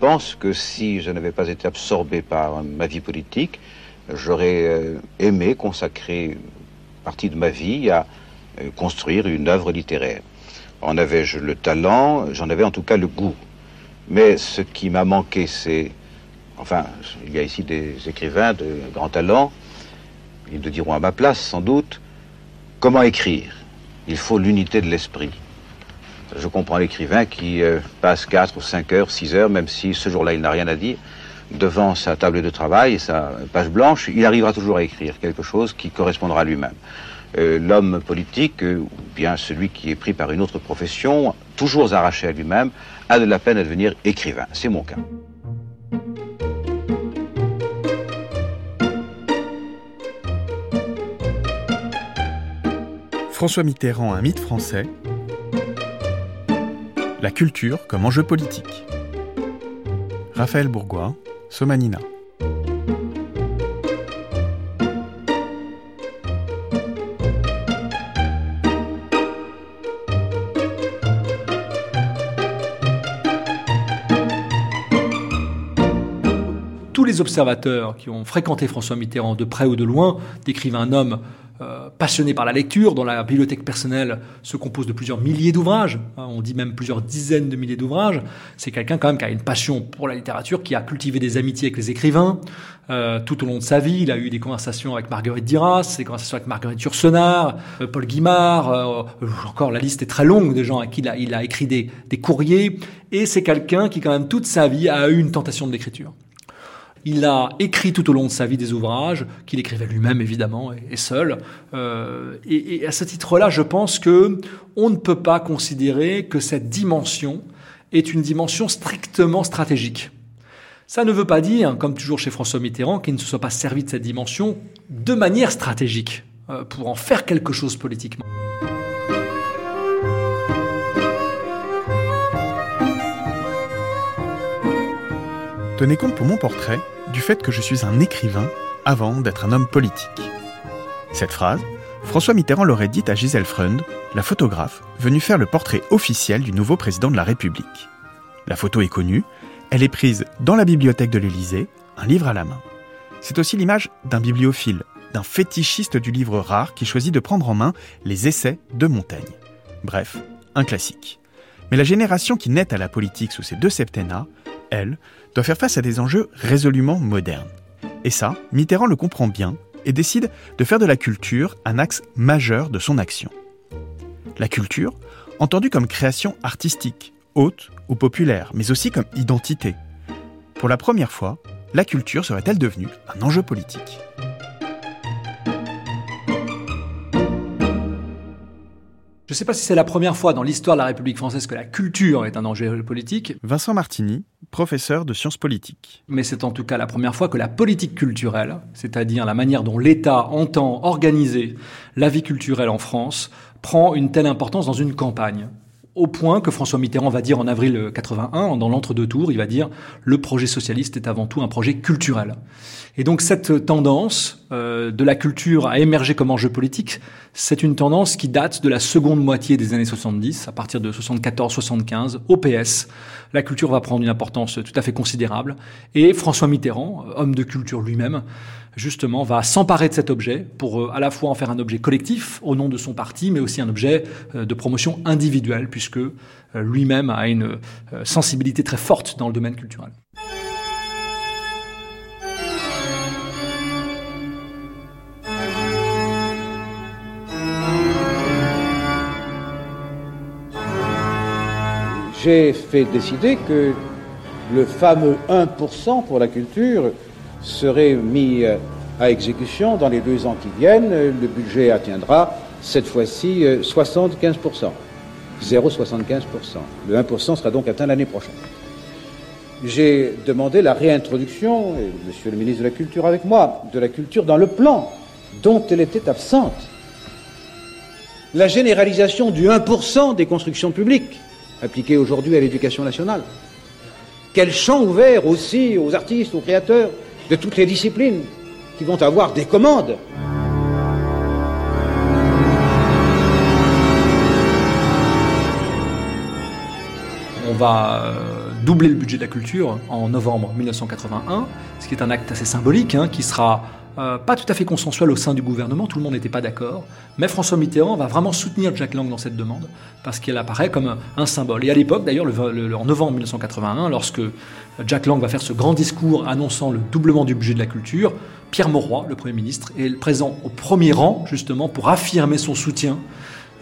pense que si je n'avais pas été absorbé par ma vie politique, j'aurais euh, aimé consacrer partie de ma vie à euh, construire une œuvre littéraire. En avais-je le talent J'en avais en tout cas le goût. Mais ce qui m'a manqué, c'est... Enfin, il y a ici des écrivains de grand talent, ils le diront à ma place sans doute, comment écrire? Il faut l'unité de l'esprit. Je comprends l'écrivain qui euh, passe 4 ou 5 heures, 6 heures, même si ce jour-là il n'a rien à dire, devant sa table de travail et sa page blanche, il arrivera toujours à écrire quelque chose qui correspondra à lui-même. Euh, l'homme politique, euh, ou bien celui qui est pris par une autre profession, toujours arraché à lui-même, a de la peine à devenir écrivain. C'est mon cas. François Mitterrand, un mythe français. La culture comme enjeu politique. Raphaël Bourgois, Somanina. Observateurs qui ont fréquenté François Mitterrand de près ou de loin décrivent un homme euh, passionné par la lecture, dont la bibliothèque personnelle se compose de plusieurs milliers d'ouvrages, hein, on dit même plusieurs dizaines de milliers d'ouvrages. C'est quelqu'un quand même qui a une passion pour la littérature, qui a cultivé des amitiés avec les écrivains. Euh, tout au long de sa vie, il a eu des conversations avec Marguerite Duras, des conversations avec Marguerite Yourcenar, euh, Paul Guimard, encore la liste est très longue de gens à qui il a, écrit des, des courriers. Et c'est quelqu'un qui quand même toute sa vie a eu une tentation de l'écriture. Il a écrit tout au long de sa vie des ouvrages, qu'il écrivait lui-même évidemment et, seul. Euh, et, à ce titre-là, je pense que on ne peut pas considérer que cette dimension est une dimension strictement stratégique. Ça ne veut pas dire, comme toujours chez François Mitterrand, qu'il ne se soit pas servi de cette dimension de manière stratégique euh, pour en faire quelque chose politiquement. Tenez compte pour mon portrait du fait que je suis un écrivain avant d'être un homme politique. Cette phrase, François Mitterrand l'aurait dite à Gisèle Freund, la photographe, venue faire le portrait officiel du nouveau président de la République. La photo est connue, elle est prise dans la bibliothèque de l'Élysée, un livre à la main. C'est aussi l'image d'un bibliophile, d'un fétichiste du livre rare qui choisit de prendre en main les essais de Montaigne. Bref, un classique. Mais la génération qui naît à la politique sous ces deux septennats, elle, doit faire face à des enjeux résolument modernes. Et ça, Mitterrand le comprend bien et décide de faire de la culture un axe majeur de son action. La culture, entendue comme création artistique, haute ou populaire, mais aussi comme identité. Pour la première fois, la culture serait-elle devenue un enjeu politique? Je ne sais pas si c'est la première fois dans l'histoire de la République française que la culture est un enjeu politique. Vincent Martini, professeur de sciences politiques. Mais c'est en tout cas la première fois que la politique culturelle, c'est-à-dire la manière dont l'État entend organiser la vie culturelle en France, prend une telle importance dans une campagne au point que François Mitterrand va dire en avril 81, dans l'entre-deux tours, il va dire le projet socialiste est avant tout un projet culturel. Et donc cette tendance euh, de la culture à émerger comme enjeu politique, c'est une tendance qui date de la seconde moitié des années 70, à partir de 74-75, au PS. La culture va prendre une importance tout à fait considérable. Et François Mitterrand, homme de culture lui-même, justement, va s'emparer de cet objet pour euh, à la fois en faire un objet collectif au nom de son parti, mais aussi un objet euh, de promotion individuelle, puisque euh, lui-même a une sensibilité très forte dans le domaine culturel. J'ai fait décider que le fameux 1% pour la culture serait mis euh, à exécution dans les deux ans qui viennent. Le budget atteindra cette fois-ci 75%. 0,75%. Le 1% sera donc atteint l'année prochaine. J'ai demandé la réintroduction, et monsieur le ministre de la Culture avec moi, de la culture dans le plan dont elle était absente. La généralisation du 1% des constructions publiques appliquées aujourd'hui à l'éducation nationale. Quel champ ouvert aussi aux artistes, aux créateurs, de toutes les disciplines qui vont avoir des commandes. On va euh, doubler le budget de la culture en novembre 1981, ce qui est un acte assez symbolique, hein, qui sera euh, pas tout à fait consensuel au sein du gouvernement, tout le monde n'était pas d'accord, mais François Mitterrand va vraiment soutenir Jack Lang dans cette demande, parce qu'elle apparaît comme un, symbole. Et à l'époque, d'ailleurs, en novembre 1981, lorsque Jack Lang va faire ce grand discours annonçant le doublement du budget de la culture, Pierre Mauroy, le Premier ministre, est présent au premier rang, justement, pour affirmer son soutien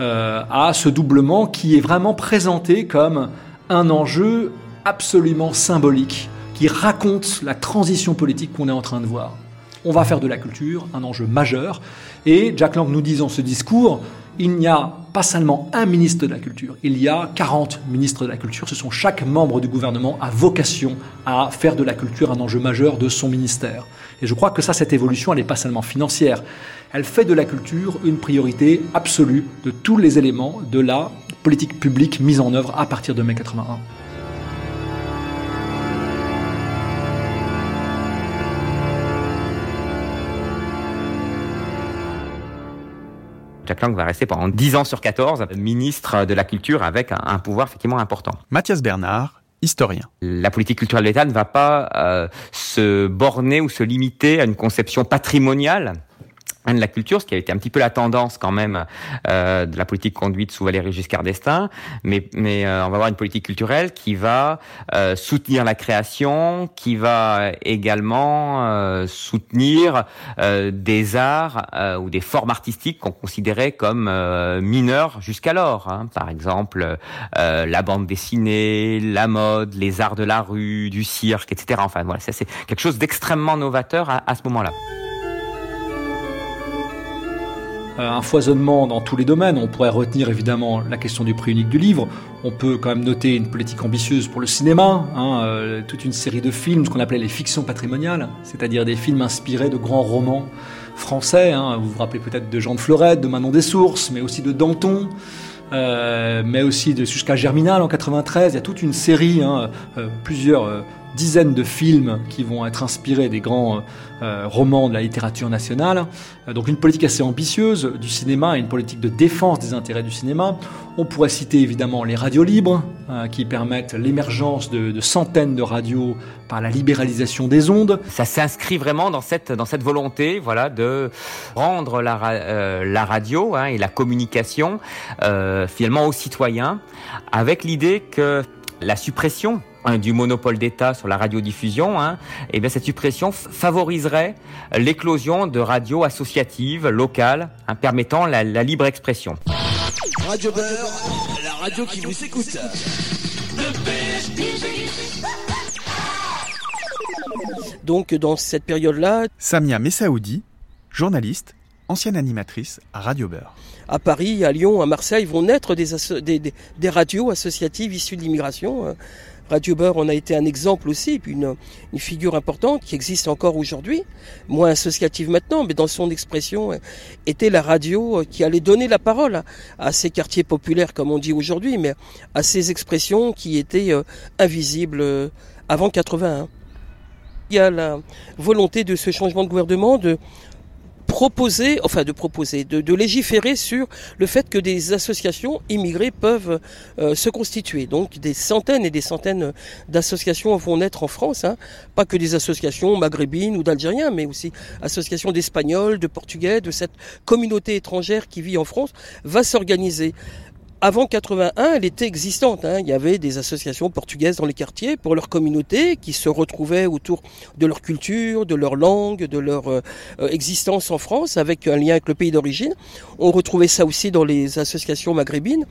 euh, à ce doublement qui est vraiment présenté comme un enjeu absolument symbolique, qui raconte la transition politique qu'on est en train de voir. On va faire de la culture un enjeu majeur. Et Jack Lang nous dit dans ce discours, il n'y a pas seulement un ministre de la culture, il y a 40 ministres de la culture. Ce sont chaque membre du gouvernement a vocation à faire de la culture un enjeu majeur de son ministère. Et je crois que ça, cette évolution, elle n'est pas seulement financière. Elle fait de la culture une priorité absolue de tous les éléments de la politique publique mise en œuvre à partir de mai 81. Jack Lang va rester pendant 10 ans sur 14 ministre de la Culture avec un, pouvoir effectivement important. Mathias Bernard, historien. La politique culturelle de l'État ne va pas euh, se borner ou se limiter à une conception patrimoniale de la culture, ce qui a été un petit peu la tendance quand même euh, de la politique conduite sous Valéry Giscard d'Estaing, mais, mais euh, on va avoir une politique culturelle qui va euh, soutenir la création, qui va également euh, soutenir euh, des arts ou des formes artistiques qu'on considérait comme mineurs jusqu'alors. Hein. Par exemple, la bande dessinée, la mode, les arts de la rue, du cirque, etc. Enfin voilà, c'est quelque chose d'extrêmement novateur à, à ce moment-là. Euh, un foisonnement dans tous les domaines. On pourrait retenir évidemment la question du prix unique du livre. On peut quand même noter une politique ambitieuse pour le cinéma, hein, euh, toute une série de films, ce qu'on appelait les fictions patrimoniales, c'est-à-dire des films inspirés de grands romans français. Hein. Vous vous rappelez peut-être de Jean de Florette, de Manon des Sources, mais aussi de Danton. Euh, mais aussi de jusqu'à Germinal en 93, il y a toute une série, hein, plusieurs dizaines de films qui vont être inspirés des grands euh, romans de la littérature nationale. Euh, donc une politique assez ambitieuse du cinéma et une politique de défense des intérêts du cinéma. On pourrait citer évidemment les radios libres euh, qui permettent l'émergence de, centaines de radios par la libéralisation des ondes. Ça s'inscrit vraiment dans cette dans cette volonté, voilà, de rendre la, la radio hein, et la communication finalement aux citoyens, avec l'idée que la suppression hein, du monopole d'État sur la radiodiffusion, hein, eh bien cette suppression favoriserait l'éclosion de radios associatives locales hein, permettant la, libre expression. Radio Beurre, la radio qui vous écoute. Donc dans cette période-là, Samia Messaoudi, journaliste, ancienne animatrice à Radio Beurre à Paris, à Lyon, à Marseille vont naître des, des, radios associatives issues de l'immigration. Radio Beurre en a été un exemple aussi, une, une figure importante qui existe encore aujourd'hui, moins associative maintenant, mais dans son expression était la radio qui allait donner la parole à, ces quartiers populaires, comme on dit aujourd'hui, mais à ces expressions qui étaient euh, invisibles euh, avant 81. Il y a la volonté de ce changement de gouvernement de proposer, enfin de proposer, de, légiférer sur le fait que des associations immigrées peuvent euh, se constituer. Donc des centaines et des centaines d'associations vont naître en France, hein. pas que des associations maghrébines ou d'Algériens, mais aussi associations d'Espagnols, de Portugais, de cette communauté étrangère qui vit en France, va s'organiser. Avant 81, elle était existante. Hein. Il y avait des associations portugaises dans les quartiers pour leur communauté qui se retrouvaient autour de leur culture, de leur langue, de leur euh, euh, existence en France, avec un lien avec le pays d'origine. On retrouvait ça aussi dans les associations maghrébines.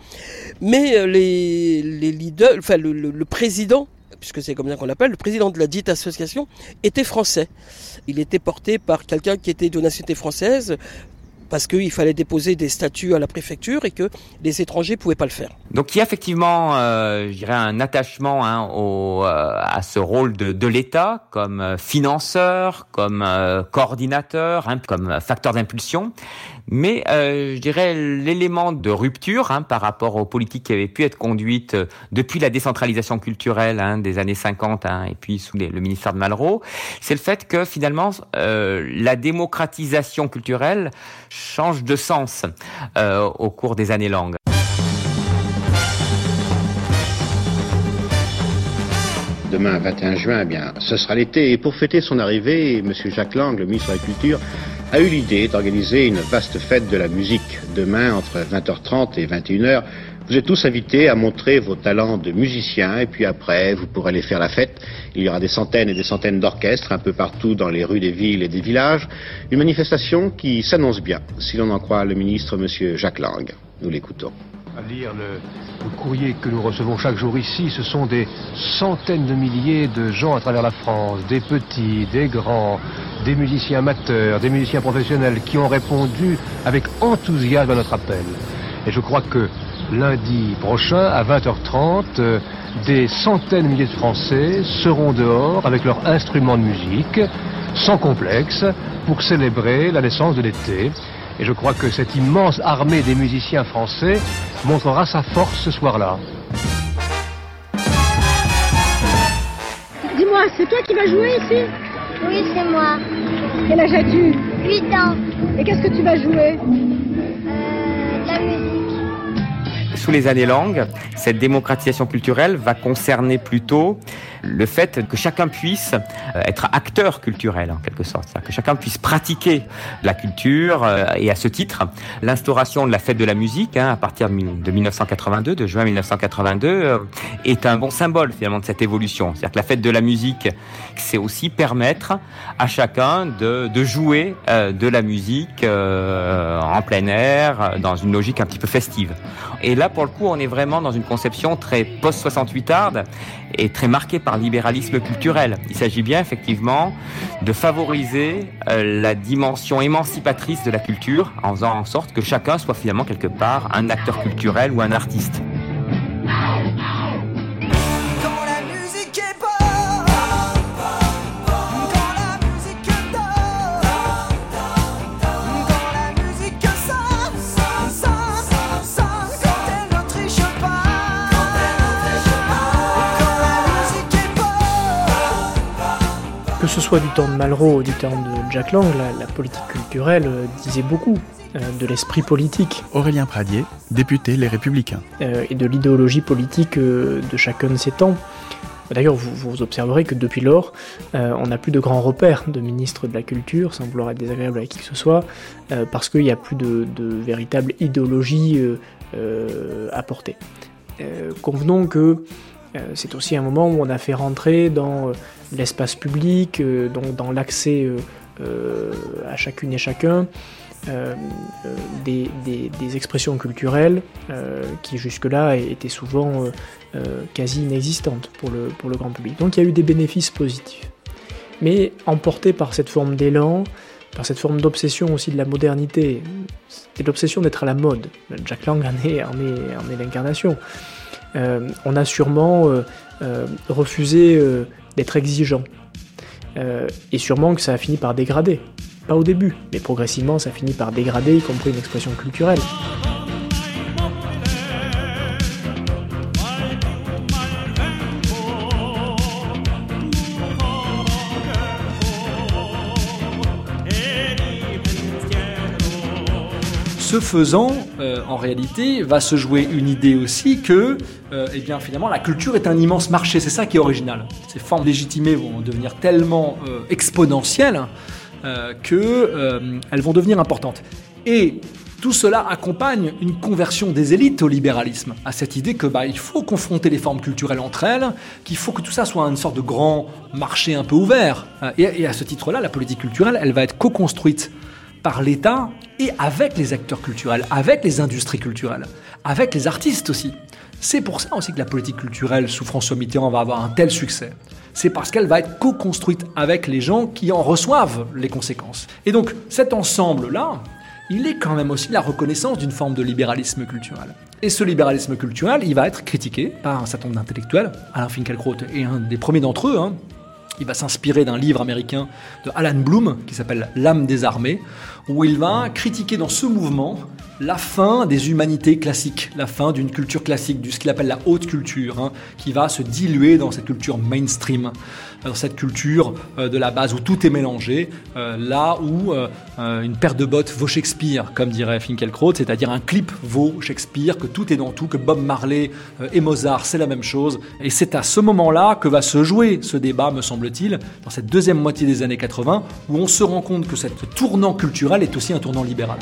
Mais euh, les, leaders, enfin le, le président puisque c'est comme ça qu'on l'appelle, le président de la dite association était français. Il était porté par quelqu'un qui était de nationalité française, parce qu'il fallait déposer des statuts à la préfecture et que les étrangers pouvaient pas le faire. Donc il y a effectivement, euh, un attachement hein, euh, à ce rôle de, l'État comme euh, financeur, comme coordinateur, hein, comme facteur d'impulsion. Mais euh, je dirais l'élément de rupture hein, par rapport aux politiques qui avaient pu être conduites euh, depuis la décentralisation culturelle hein, des années 50 hein, et puis sous le ministère de Malraux, c'est le fait que finalement euh, la démocratisation culturelle change de sens euh, au cours des années longues. demain 21 juin, eh bien, ce sera l'été. Et pour fêter son arrivée, M. Jacques Lang, le ministre de la Culture, a eu l'idée d'organiser une vaste fête de la musique demain entre 20h30 et 21h. Vous êtes tous invités à montrer vos talents de musiciens et puis après, vous pourrez aller faire la fête. Il y aura des centaines et des centaines d'orchestres un peu partout dans les rues des villes et des villages. Une manifestation qui s'annonce bien, si l'on en croit le ministre M. Jacques Lang. Nous l'écoutons à lire le, courrier que nous recevons chaque jour ici, ce sont des centaines de milliers de gens à travers la France, des petits, des grands, des musiciens amateurs, des musiciens professionnels qui ont répondu avec enthousiasme à notre appel. Et je crois que lundi prochain, à 20h30, euh, des centaines de milliers de Français seront dehors avec leurs instruments de musique, sans complexe, pour célébrer la naissance de l'été. Et je crois que cette immense armée des musiciens français montrera sa force ce soir-là. Dis-moi, c'est toi qui vas jouer ici? Oui, c'est moi. Quel âge as-tu? 8 ans. Et qu'est-ce que tu vas jouer? Euh, La musique sous les années longues, cette démocratisation culturelle va concerner plutôt le fait que chacun puisse euh, être acteur culturel en quelque sorte, que chacun puisse pratiquer la culture euh, et à ce titre, l'instauration de la fête de la musique hein, à partir de 1982, de juin 1982, euh, est un bon symbole finalement de cette évolution. C'est-à-dire que la fête de la musique, c'est aussi permettre à chacun de, de jouer de la musique en plein air, dans une logique un petit peu festive. Et là, pour le coup, on est vraiment dans une conception très post-68arde et très marquée par libéralisme culturel. Il s'agit bien effectivement de favoriser euh, la dimension émancipatrice de la culture en faisant en sorte que chacun soit finalement quelque part un acteur culturel ou un artiste. Que ce soit du temps de Malraux ou du temps de Jack Lang, la, politique culturelle euh, disait beaucoup euh, de l'esprit politique. Aurélien Pradier, député Les Républicains. Euh, et de l'idéologie politique de chacun de ces temps. D'ailleurs, vous, observerez que depuis lors, on n'a plus de grands repères de ministres de la Culture, sans vouloir être désagréable avec qui que ce soit, parce qu'il n'y a plus de, de véritable idéologie à porter. convenons que c'est aussi un moment où on a fait rentrer dans l'espace public, euh, donc dans l'accès euh, euh, à chacune et chacun, des, expressions culturelles qui jusque-là étaient souvent quasi inexistantes pour le, grand public. Donc il y a eu des bénéfices positifs. Mais emporté par cette forme d'élan, par cette forme d'obsession aussi de la modernité, c'était l'obsession d'être à la mode. Jack Lang en est l'incarnation. On a sûrement refusé d'être exigeant. Euh, et sûrement que ça a fini par dégrader. Pas au début, mais progressivement ça finit par dégrader, y compris une expression culturelle. Ce faisant, euh, en réalité, va se jouer une idée aussi que, euh, eh bien, finalement, la culture est un immense marché. C'est ça qui est original. Ces formes légitimées vont devenir tellement euh, exponentielles qu'elles vont devenir importantes. Et tout cela accompagne une conversion des élites au libéralisme, à cette idée que bah, il faut confronter les formes culturelles entre elles, qu'il faut que tout ça soit une sorte de grand marché un peu ouvert. Et à ce titre-là, la politique culturelle, elle va être co-construite par l'État et avec les acteurs culturels, avec les industries culturelles, avec les artistes aussi. C'est pour ça aussi que la politique culturelle sous François Mitterrand va avoir un tel succès. C'est parce qu'elle va être co-construite avec les gens qui en reçoivent les conséquences. Et donc cet ensemble-là, il est quand même aussi la reconnaissance d'une forme de libéralisme culturel. Et ce libéralisme culturel, il va être critiqué par un certain nombre d'intellectuels. Alain Finkielkraut est un des premiers d'entre eux. Hein. Il va s'inspirer d'un livre américain de Alan Bloom qui s'appelle L'âme des armées, où il va critiquer dans ce mouvement la fin des humanités classiques, la fin d'une culture classique, de ce qu'il appelle la haute culture, hein, qui va se diluer dans cette culture mainstream, dans cette culture euh, de la base où tout est mélangé, euh, là où euh, une paire de bottes vaut Shakespeare, comme dirait Finkielkraut, c'est-à-dire un clip vaut Shakespeare, que tout est dans tout, que Bob Marley et Mozart, c'est la même chose. Et c'est à ce moment-là que va se jouer ce débat, me semble-t-il, dans cette deuxième moitié des années 80, où on se rend compte que ce tournant culturel est aussi un tournant libéral.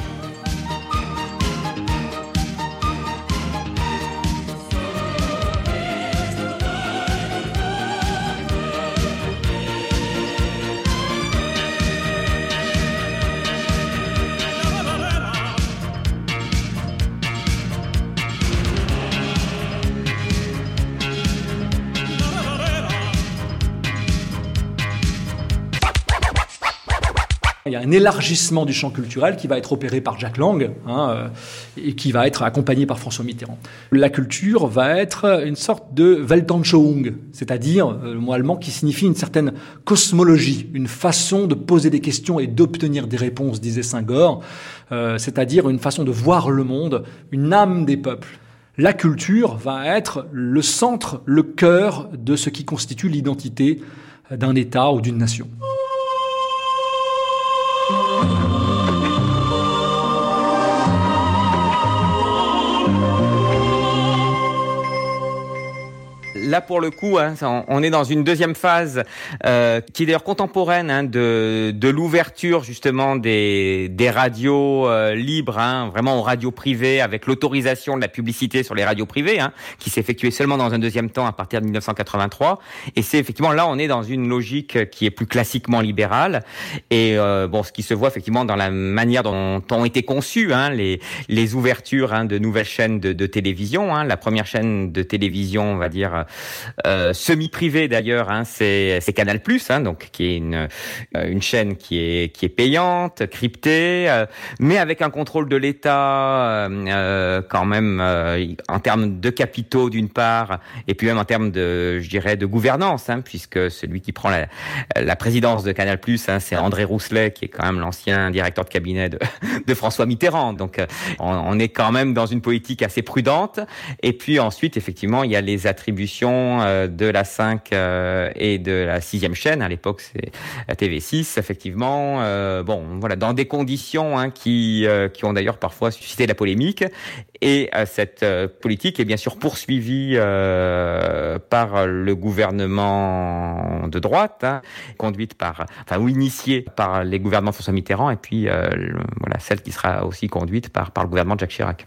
Un élargissement du champ culturel qui va être opéré par Jacques Lang hein, euh, et qui va être accompagné par François Mitterrand. La culture va être une sorte de Weltanschauung, c'est-à-dire euh, le mot allemand qui signifie une certaine cosmologie, une façon de poser des questions et d'obtenir des réponses, disait Senghor, euh, c'est-à-dire une façon de voir le monde, une âme des peuples. La culture va être le centre, le cœur de ce qui constitue l'identité d'un État ou d'une nation. Là pour le coup, hein, on est dans une deuxième phase euh, qui est d'ailleurs contemporaine hein, de, de l'ouverture justement des, des radios euh, libres, hein, vraiment aux radios privées, avec l'autorisation de la publicité sur les radios privées, hein, qui s'effectuait seulement dans un deuxième temps à partir de 1983. Et c'est effectivement là, on est dans une logique qui est plus classiquement libérale. Et euh, bon, ce qui se voit effectivement dans la manière dont ont été conçues hein, les, les ouvertures hein, de nouvelles chaînes de, de télévision. La première chaîne de télévision, on va dire euh, semi-privé d'ailleurs, hein, c'est Canal hein, donc qui est une euh, une chaîne qui est qui est payante, cryptée, euh, mais avec un contrôle de l'État quand même en termes de capitaux d'une part, et puis même en termes de, je dirais, de gouvernance, hein, puisque celui qui prend la, la présidence de Canal hein, c'est André Rousselet, qui est quand même l'ancien directeur de cabinet de, de François Mitterrand. Donc on, on est quand même dans une politique assez prudente. Et puis ensuite, effectivement, il y a les attributions euh, de la 5 euh, et de la sixième chaîne. À l'époque, c'est la TV6, effectivement. Euh, bon, voilà, dans des conditions hein, qui, qui ont d'ailleurs parfois suscité la polémique. Et cette politique est bien sûr poursuivie par le gouvernement de droite, hein, conduite par, enfin, ou initiée par les gouvernements François Mitterrand, et puis voilà, celle qui sera aussi conduite par, par le gouvernement de Jacques Chirac.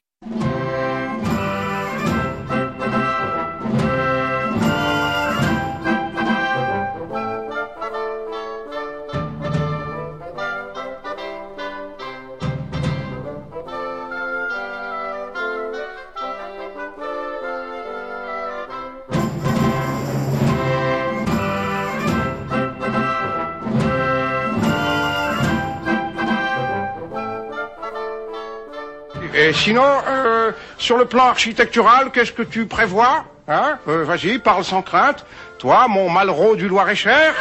Et sinon, euh, sur le plan architectural, qu'est-ce que tu prévois hein? Euh, Vas-y, parle sans crainte. Toi, mon Malraux du Loir-et-Cher?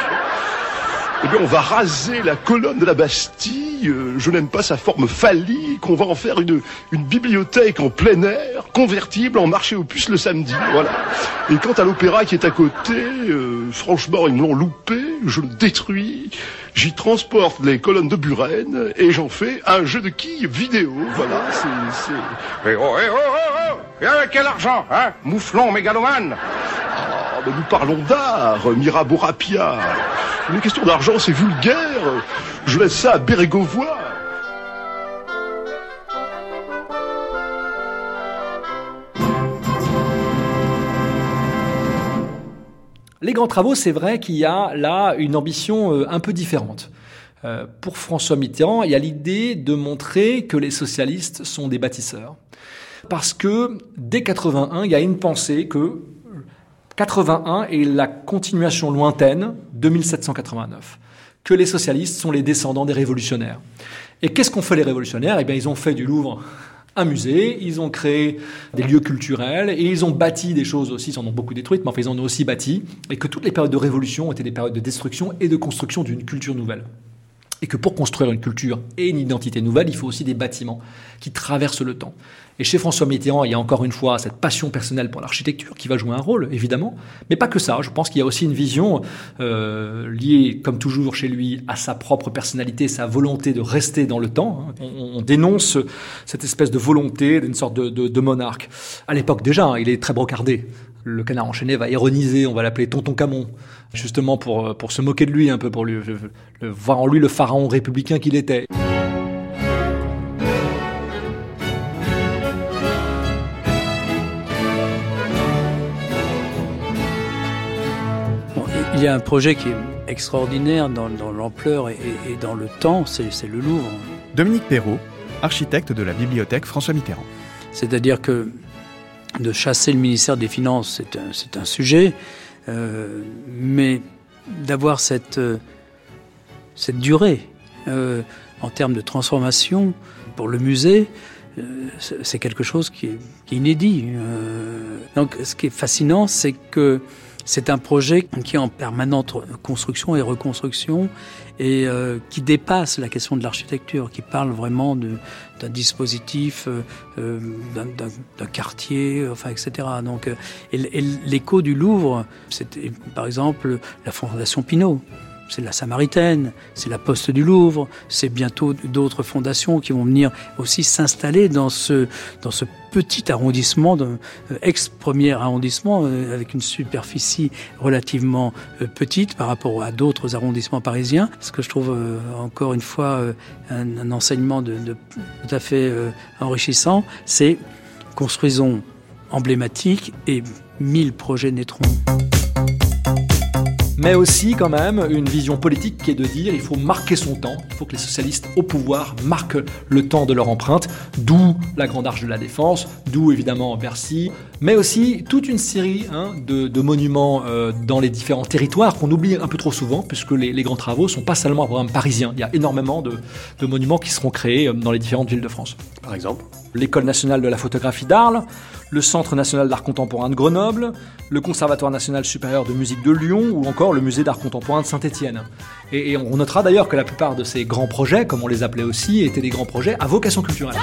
Eh bien, on va raser la colonne de la Bastille. Euh, je n'aime pas sa forme phallique. On va en faire une, une bibliothèque en plein air, convertible en marché aux puces le samedi. Voilà. Et quant à l'opéra qui est à côté, euh, franchement, ils me l'ont loupé. Je le détruis. J'y transporte les colonnes de Buren et j'en fais un jeu de quilles vidéo. Voilà, c'est... Eh oh, eh oh, oh, oh Et avec quel argent, hein? Mouflon mégalomane ah, nous parlons d'art, Mirabeau Rapia. Une question d'argent, c'est vulgaire. Je laisse ça à Bérégovoy. Les grands travaux, c'est vrai qu'il y a là une ambition euh, un peu différente. Euh, pour François Mitterrand, il y a l'idée de montrer que les socialistes sont des bâtisseurs. Parce que dès 81, il y a une pensée que 81 est la continuation lointaine de 1789, que les socialistes sont les descendants des révolutionnaires. Et qu'est-ce qu'ont fait les révolutionnaires? Eh bien, ils ont fait du Louvre un musée, ils ont créé des lieux culturels et ils ont bâti des choses aussi, ils en ont beaucoup détruites, mais enfin ils en ont aussi bâti, et que toutes les périodes de révolution étaient des périodes de destruction et de construction d'une culture nouvelle. Et que pour construire une culture et une identité nouvelle, il faut aussi des bâtiments qui traversent le temps. Et chez François Mitterrand, il y a encore une fois cette passion personnelle pour l'architecture qui va jouer un rôle, évidemment. Mais pas que ça. Je pense qu'il y a aussi une vision euh, liée, comme toujours chez lui, à sa propre personnalité, sa volonté de rester dans le temps. Hein. On, on dénonce cette espèce de volonté d'une sorte de, de, de, monarque. À l'époque déjà, hein, il est très brocardé. Le canard enchaîné va ironiser, on va l'appeler Tonton Camon, justement pour, pour se moquer de lui un peu, pour lui, le, voir en lui le pharaon républicain qu'il était. Il y a un projet qui est extraordinaire dans, dans l'ampleur et, et, dans le temps, c'est le Louvre. Dominique Perrault, architecte de la bibliothèque François Mitterrand. C'est-à-dire que de chasser le ministère des Finances, c'est un, un, sujet, euh, mais d'avoir cette, euh, cette durée euh, en termes de transformation pour le musée, c'est quelque chose qui est, qui est inédit. Donc ce qui est fascinant, c'est que c'est un projet qui est en permanente construction et reconstruction et euh, qui dépasse la question de l'architecture, qui parle vraiment d'un dispositif, euh, d'un quartier, enfin, etc. Donc, euh, et l'écho du Louvre, c'était par exemple la Fondation Pinault c'est la Samaritaine, c'est la Poste du Louvre, c'est bientôt d'autres fondations qui vont venir aussi s'installer dans ce, dans ce petit arrondissement, euh, ex-premier arrondissement, euh, avec une superficie relativement euh, petite par rapport à d'autres arrondissements parisiens. Ce que je trouve encore une fois un, enseignement de, tout à fait enrichissant, c'est construisons emblématique et mille projets naîtront mais aussi quand même une vision politique qui est de dire il faut marquer son temps, il faut que les socialistes au pouvoir marquent le temps de leur empreinte, d'où la Grande Arche de la Défense, d'où évidemment Bercy, mais aussi toute une série hein, de, de, monuments euh, dans les différents territoires qu'on oublie un peu trop souvent, puisque les, les, grands travaux sont pas seulement un programme parisien, il y a énormément de, de monuments qui seront créés euh, dans les différentes villes de France. Par exemple L'École nationale de la photographie d'Arles, le Centre national d'art contemporain de Grenoble, le Conservatoire national supérieur de musique de Lyon ou encore le Musée d'art contemporain de Saint-Étienne. Et, et, on notera d'ailleurs que la plupart de ces grands projets, comme on les appelait aussi, étaient des grands projets à vocation culturelle.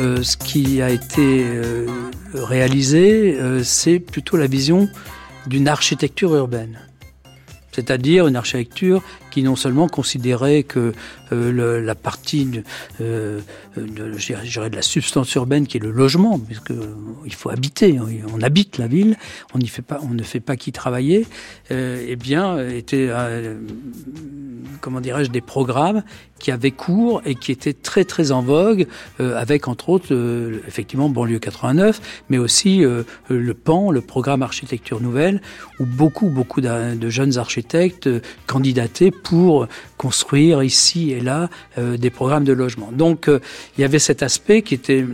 Euh, ce qui a été euh, réalisé, euh, c'est plutôt la vision d'une architecture urbaine. C'est-à-dire une architecture qui non seulement considérait que euh, la partie de, euh, de, la substance urbaine qui est le logement, puisque euh, il faut habiter, on, habite la ville, on fait pas, on ne fait pas qu'y travailler, eh bien était euh, comment dirais-je des programmes qui avaient cours et qui étaient très très en vogue, avec entre autres effectivement banlieue 89, mais aussi le PAN, le programme architecture nouvelle, où beaucoup beaucoup de, jeunes architectes candidataient pour construire ici et là euh, des programmes de logement. Donc euh, il y avait cet aspect qui était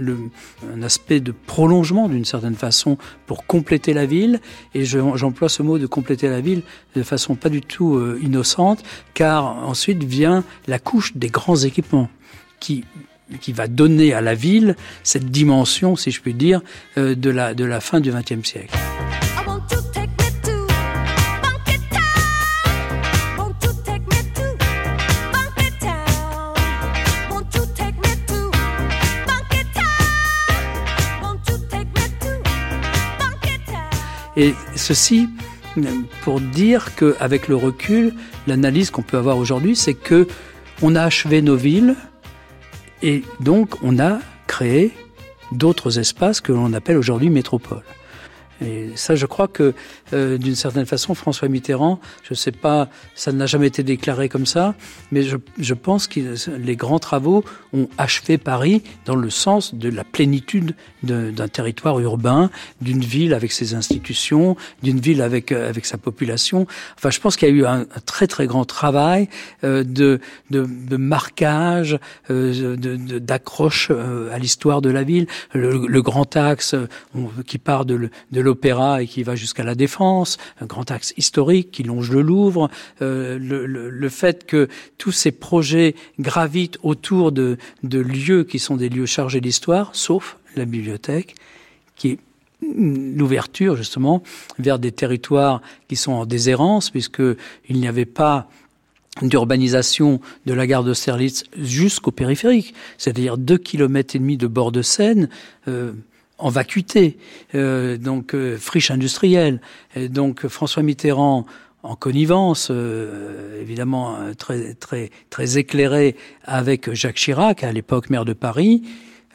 un aspect de prolongement d'une certaine façon pour compléter la ville, et j'emploie ce mot de compléter la ville de façon pas du tout euh, innocente, car ensuite vient la couche des grands équipements qui qui va donner à la ville cette dimension, si je puis dire, de, la, de la fin du XXe siècle. Et ceci pour dire qu'avec le recul, l'analyse qu'on peut avoir aujourd'hui, c'est que on a achevé nos villes et donc on a créé d'autres espaces que l'on appelle aujourd'hui métropoles. Et ça, je crois que euh, d'une certaine façon, François Mitterrand, je ne sais pas, ça n'a jamais été déclaré comme ça, mais je, je pense que les grands travaux ont achevé Paris dans le sens de la plénitude d'un territoire urbain, d'une ville avec ses institutions, d'une ville avec euh, avec sa population. Enfin, je pense qu'il y a eu un, très très grand travail euh, de, de, de marquage, euh, d'accroche euh, à l'histoire de la ville. Le, le grand axe qui part de, de l'opéra et qui va jusqu'à la Défense, un grand axe historique qui longe le Louvre, euh, le, fait que tous ces projets gravitent autour de, lieux qui sont des lieux chargés d'histoire, sauf la bibliothèque, qui est l'ouverture justement vers des territoires qui sont en déshérence, puisque il n'y avait pas d'urbanisation de la gare d'Austerlitz jusqu'au périphérique, c'est-à-dire deux kilomètres et demi de bord de Seine. Euh, en vacuité, euh, donc euh, friche industrielle. Donc François Mitterrand, en connivence, euh, évidemment euh, très très très éclairé avec Jacques Chirac, à l'époque maire de Paris,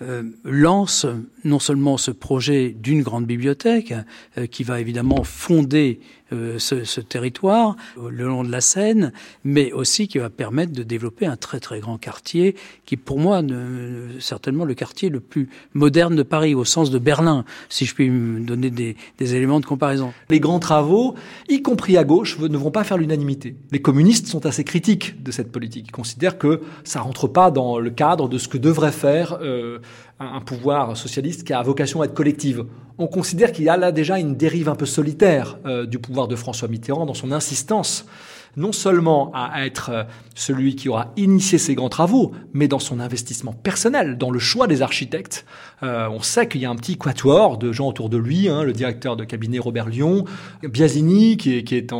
euh, lance non seulement ce projet d'une grande bibliothèque euh, qui va évidemment fonder euh, ce, ce, territoire le long de la Seine, mais aussi qui va permettre de développer un très très grand quartier qui, pour moi, ne, certainement le quartier le plus moderne de Paris, au sens de Berlin, si je puis me donner des, des éléments de comparaison. Les grands travaux, y compris à gauche, ne vont pas faire l'unanimité. Les communistes sont assez critiques de cette politique. Ils considèrent que ça rentre pas dans le cadre de ce que devrait faire euh, un pouvoir socialiste qui a vocation à être collective. On considère qu'il y a là déjà une dérive un peu solitaire euh, du pouvoir de François Mitterrand dans son insistance non seulement à être euh, celui qui aura initié ces grands travaux, mais dans son investissement personnel, dans le choix des architectes. Euh, on sait qu'il y a un petit quatuor de gens autour de lui, hein, le directeur de cabinet Robert Lyon, Biasini, qui est, est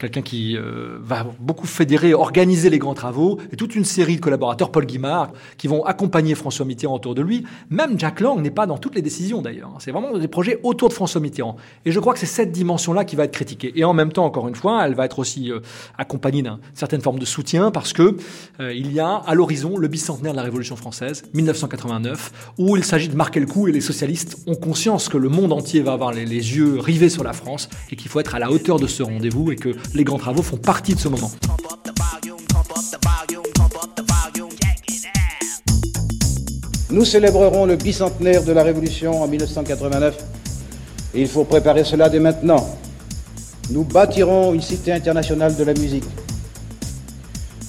quelqu'un qui euh, va beaucoup fédérer, organiser les grands travaux, et toute une série de collaborateurs, Paul Guimard, qui vont accompagner François Mitterrand autour de lui. Même Jack Lang n'est pas dans toutes les décisions d'ailleurs. C'est vraiment des projets autour de François Mitterrand. Et je crois que c'est cette dimension-là qui va être critiquée. Et en même temps, encore une fois, elle va être aussi euh, accompagnée d'une certaine forme de soutien parce que euh, il y a à l'horizon le bicentenaire de la Révolution française, 1989, où il s'agit de marquer le coup et les socialistes ont conscience que le monde entier va avoir les, les yeux rivés sur la France et qu'il faut être à la hauteur de ce rendez-vous et que les grands travaux font partie de ce moment. Nous célébrerons le bicentenaire de la Révolution en 1989 et il faut préparer cela dès maintenant. Nous bâtirons une cité internationale de la musique.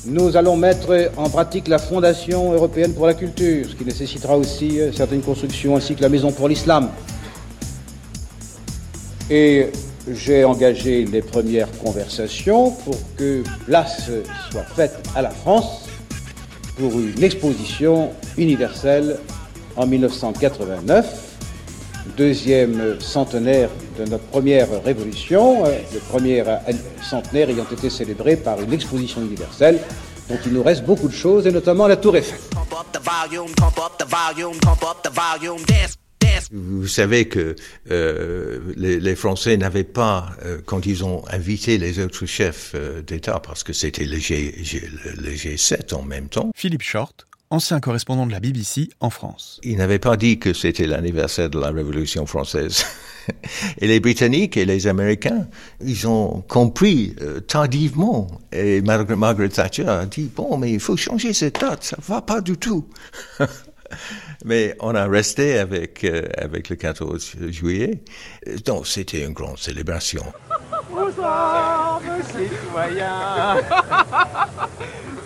Nous allons mettre en pratique la Fondation européenne pour la culture, ce qui nécessitera aussi euh, certaines constructions ainsi que la Maison pour l'islam. Et j'ai engagé les premières conversations pour que place soit faite à la France pour une exposition universelle en 1989, deuxième centenaire de notre première révolution, le premier centenaire ayant été célébré par une exposition universelle dont il nous reste beaucoup de choses, et notamment la Tour Eiffel. Vous savez que euh, les, les, Français n'avaient pas, euh, quand ils ont invité les autres chefs euh, d'État, parce que c'était le, G, G, le G7 en même temps. Philippe Short, ancien correspondant de la BBC en France. Ils n'avaient pas dit que c'était l'anniversaire de la Révolution française. et les Britanniques et les Américains, ils ont compris euh, tardivement. Et Margaret, Margaret Thatcher a dit, bon, mais il faut changer cette date, ça va pas du tout. Mais on a resté avec, euh, avec le 14 juillet. Donc, c'était une grande célébration. Bonsoir, monsieur citoyen.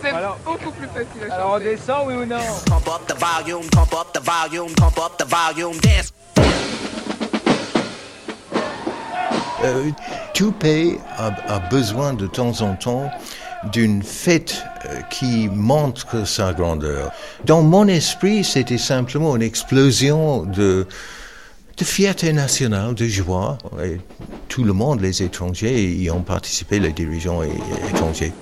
C'est beaucoup plus facile à chanter. Alors, on descend, oui ou non? Pump up the volume, pump up the volume, pump up the volume, dance. Euh, tout pays a, a besoin de temps en temps d'une fête qui montre sa grandeur. Dans mon esprit, c'était simplement une explosion de, de fierté nationale, de joie. Et tout le monde, les étrangers, y ont participé, les dirigeants étrangers.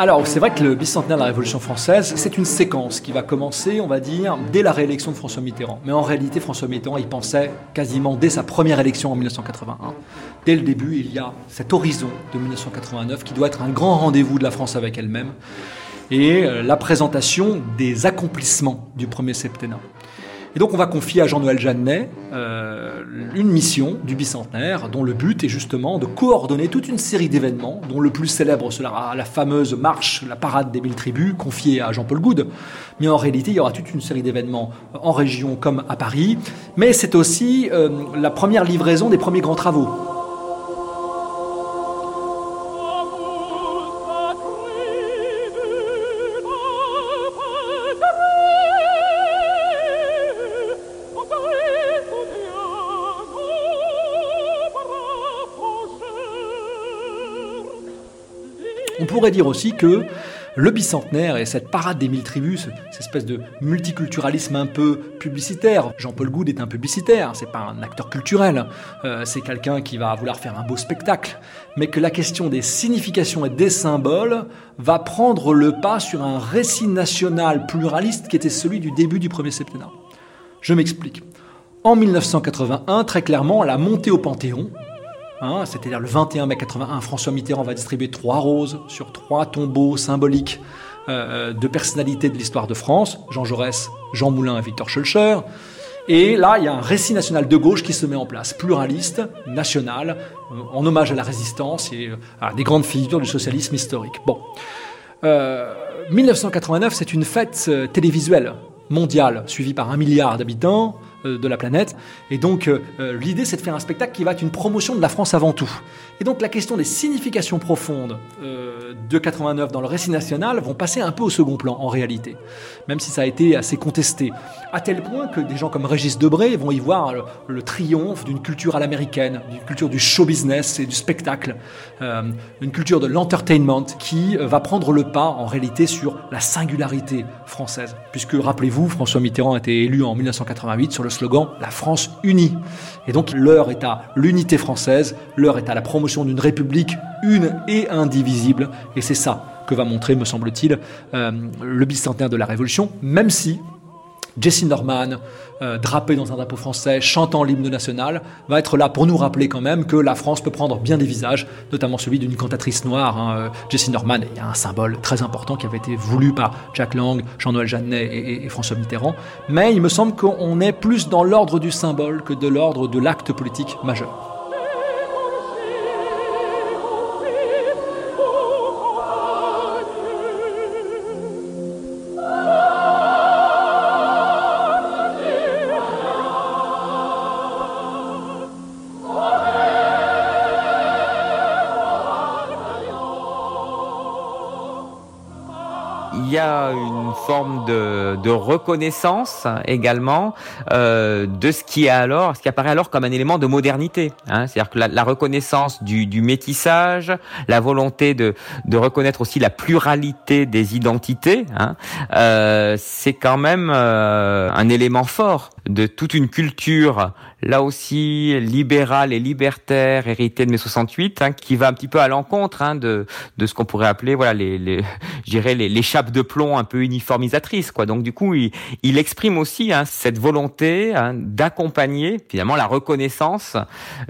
Alors, c'est vrai que le bicentenaire de la Révolution française, c'est une séquence qui va commencer, on va dire, dès la réélection de François Mitterrand. Mais en réalité, François Mitterrand, il pensait quasiment dès sa première élection en 1981. Dès le début, il y a cet horizon de 1989 qui doit être un grand rendez-vous de la France avec elle-même et la présentation des accomplissements du premier septennat. Et donc on va confier à Jean-Noël Jeannet euh, une mission du bicentenaire dont le but est justement de coordonner toute une série d'événements, dont le plus célèbre sera la fameuse marche, la parade des mille tribus, confiée à Jean-Paul Goude. Mais en réalité, il y aura toute une série d'événements en région comme à Paris. Mais c'est aussi euh, la première livraison des premiers grands travaux. Pourrait dire aussi que le bicentenaire et cette parade des mille tribus, cette espèce de multiculturalisme un peu publicitaire. Jean-Paul Goud est un publicitaire, c'est pas un acteur culturel, euh, c'est quelqu'un qui va vouloir faire un beau spectacle, mais que la question des significations et des symboles va prendre le pas sur un récit national pluraliste qui était celui du début du premier septennat. Je m'explique. En 1981, très clairement, la montée au Panthéon, Hein, c'est-à-dire le 21 mai 81, François Mitterrand va distribuer trois roses sur trois tombeaux symboliques euh, de personnalités de l'histoire de France, Jean Jaurès, Jean Moulin et Victor Schulcher. Et là, il y a un récit national de gauche qui se met en place, pluraliste, national, euh, en hommage à la résistance et euh, à des grandes figures du socialisme historique. Bon. 1989, c'est une fête télévisuelle mondiale, suivie par un milliard d'habitants, euh, de la planète. Et donc, euh, euh, l'idée, c'est de faire un spectacle qui va être une promotion de la France avant tout. Et donc, la question des significations profondes de 89 dans le récit national vont passer un peu au second plan, en réalité. Même si ça a été assez contesté. À tel point que des gens comme Régis Debray vont y voir le, triomphe d'une culture à l'américaine, d'une culture du show business et du spectacle, une culture de l'entertainment qui va prendre le pas, en réalité, sur la singularité française. Puisque, rappelez-vous, François Mitterrand a été élu en 1988 sur le slogan La France unie. Et donc l'heure est à l'unité française, l'heure est à la promotion d'une république une et indivisible. Et c'est ça que va montrer, me semble-t-il, euh, le bicentenaire de la Révolution, même si Jesse Norman, euh, drapé dans un drapeau français, chantant l'hymne national, va être là pour nous rappeler quand même que la France peut prendre bien des visages, notamment celui d'une cantatrice noire, hein, euh, Jessie Norman. Il y a un symbole très important qui avait été voulu par Jack Lang, Jean-Noël Jeannet et, et, François Mitterrand. Mais il me semble qu'on est plus dans l'ordre du symbole que de l'ordre de l'acte politique majeur. Y a une forme de, de reconnaissance également euh, de ce qui est alors, ce qui apparaît alors comme un élément de modernité. Hein. C'est-à-dire que la, la reconnaissance du, du, métissage, la volonté de, de, reconnaître aussi la pluralité des identités, hein, euh, c'est quand même euh, un élément fort de toute une culture, là aussi libérale et libertaire, héritée de mai 68, hein, qui va un petit peu à l'encontre hein, de, de ce qu'on pourrait appeler, voilà, les, les, les, les chapes de plomb un peu uniformisatrices, quoi. Donc du coup, il, il exprime aussi hein, cette volonté hein, d'accompagner finalement la reconnaissance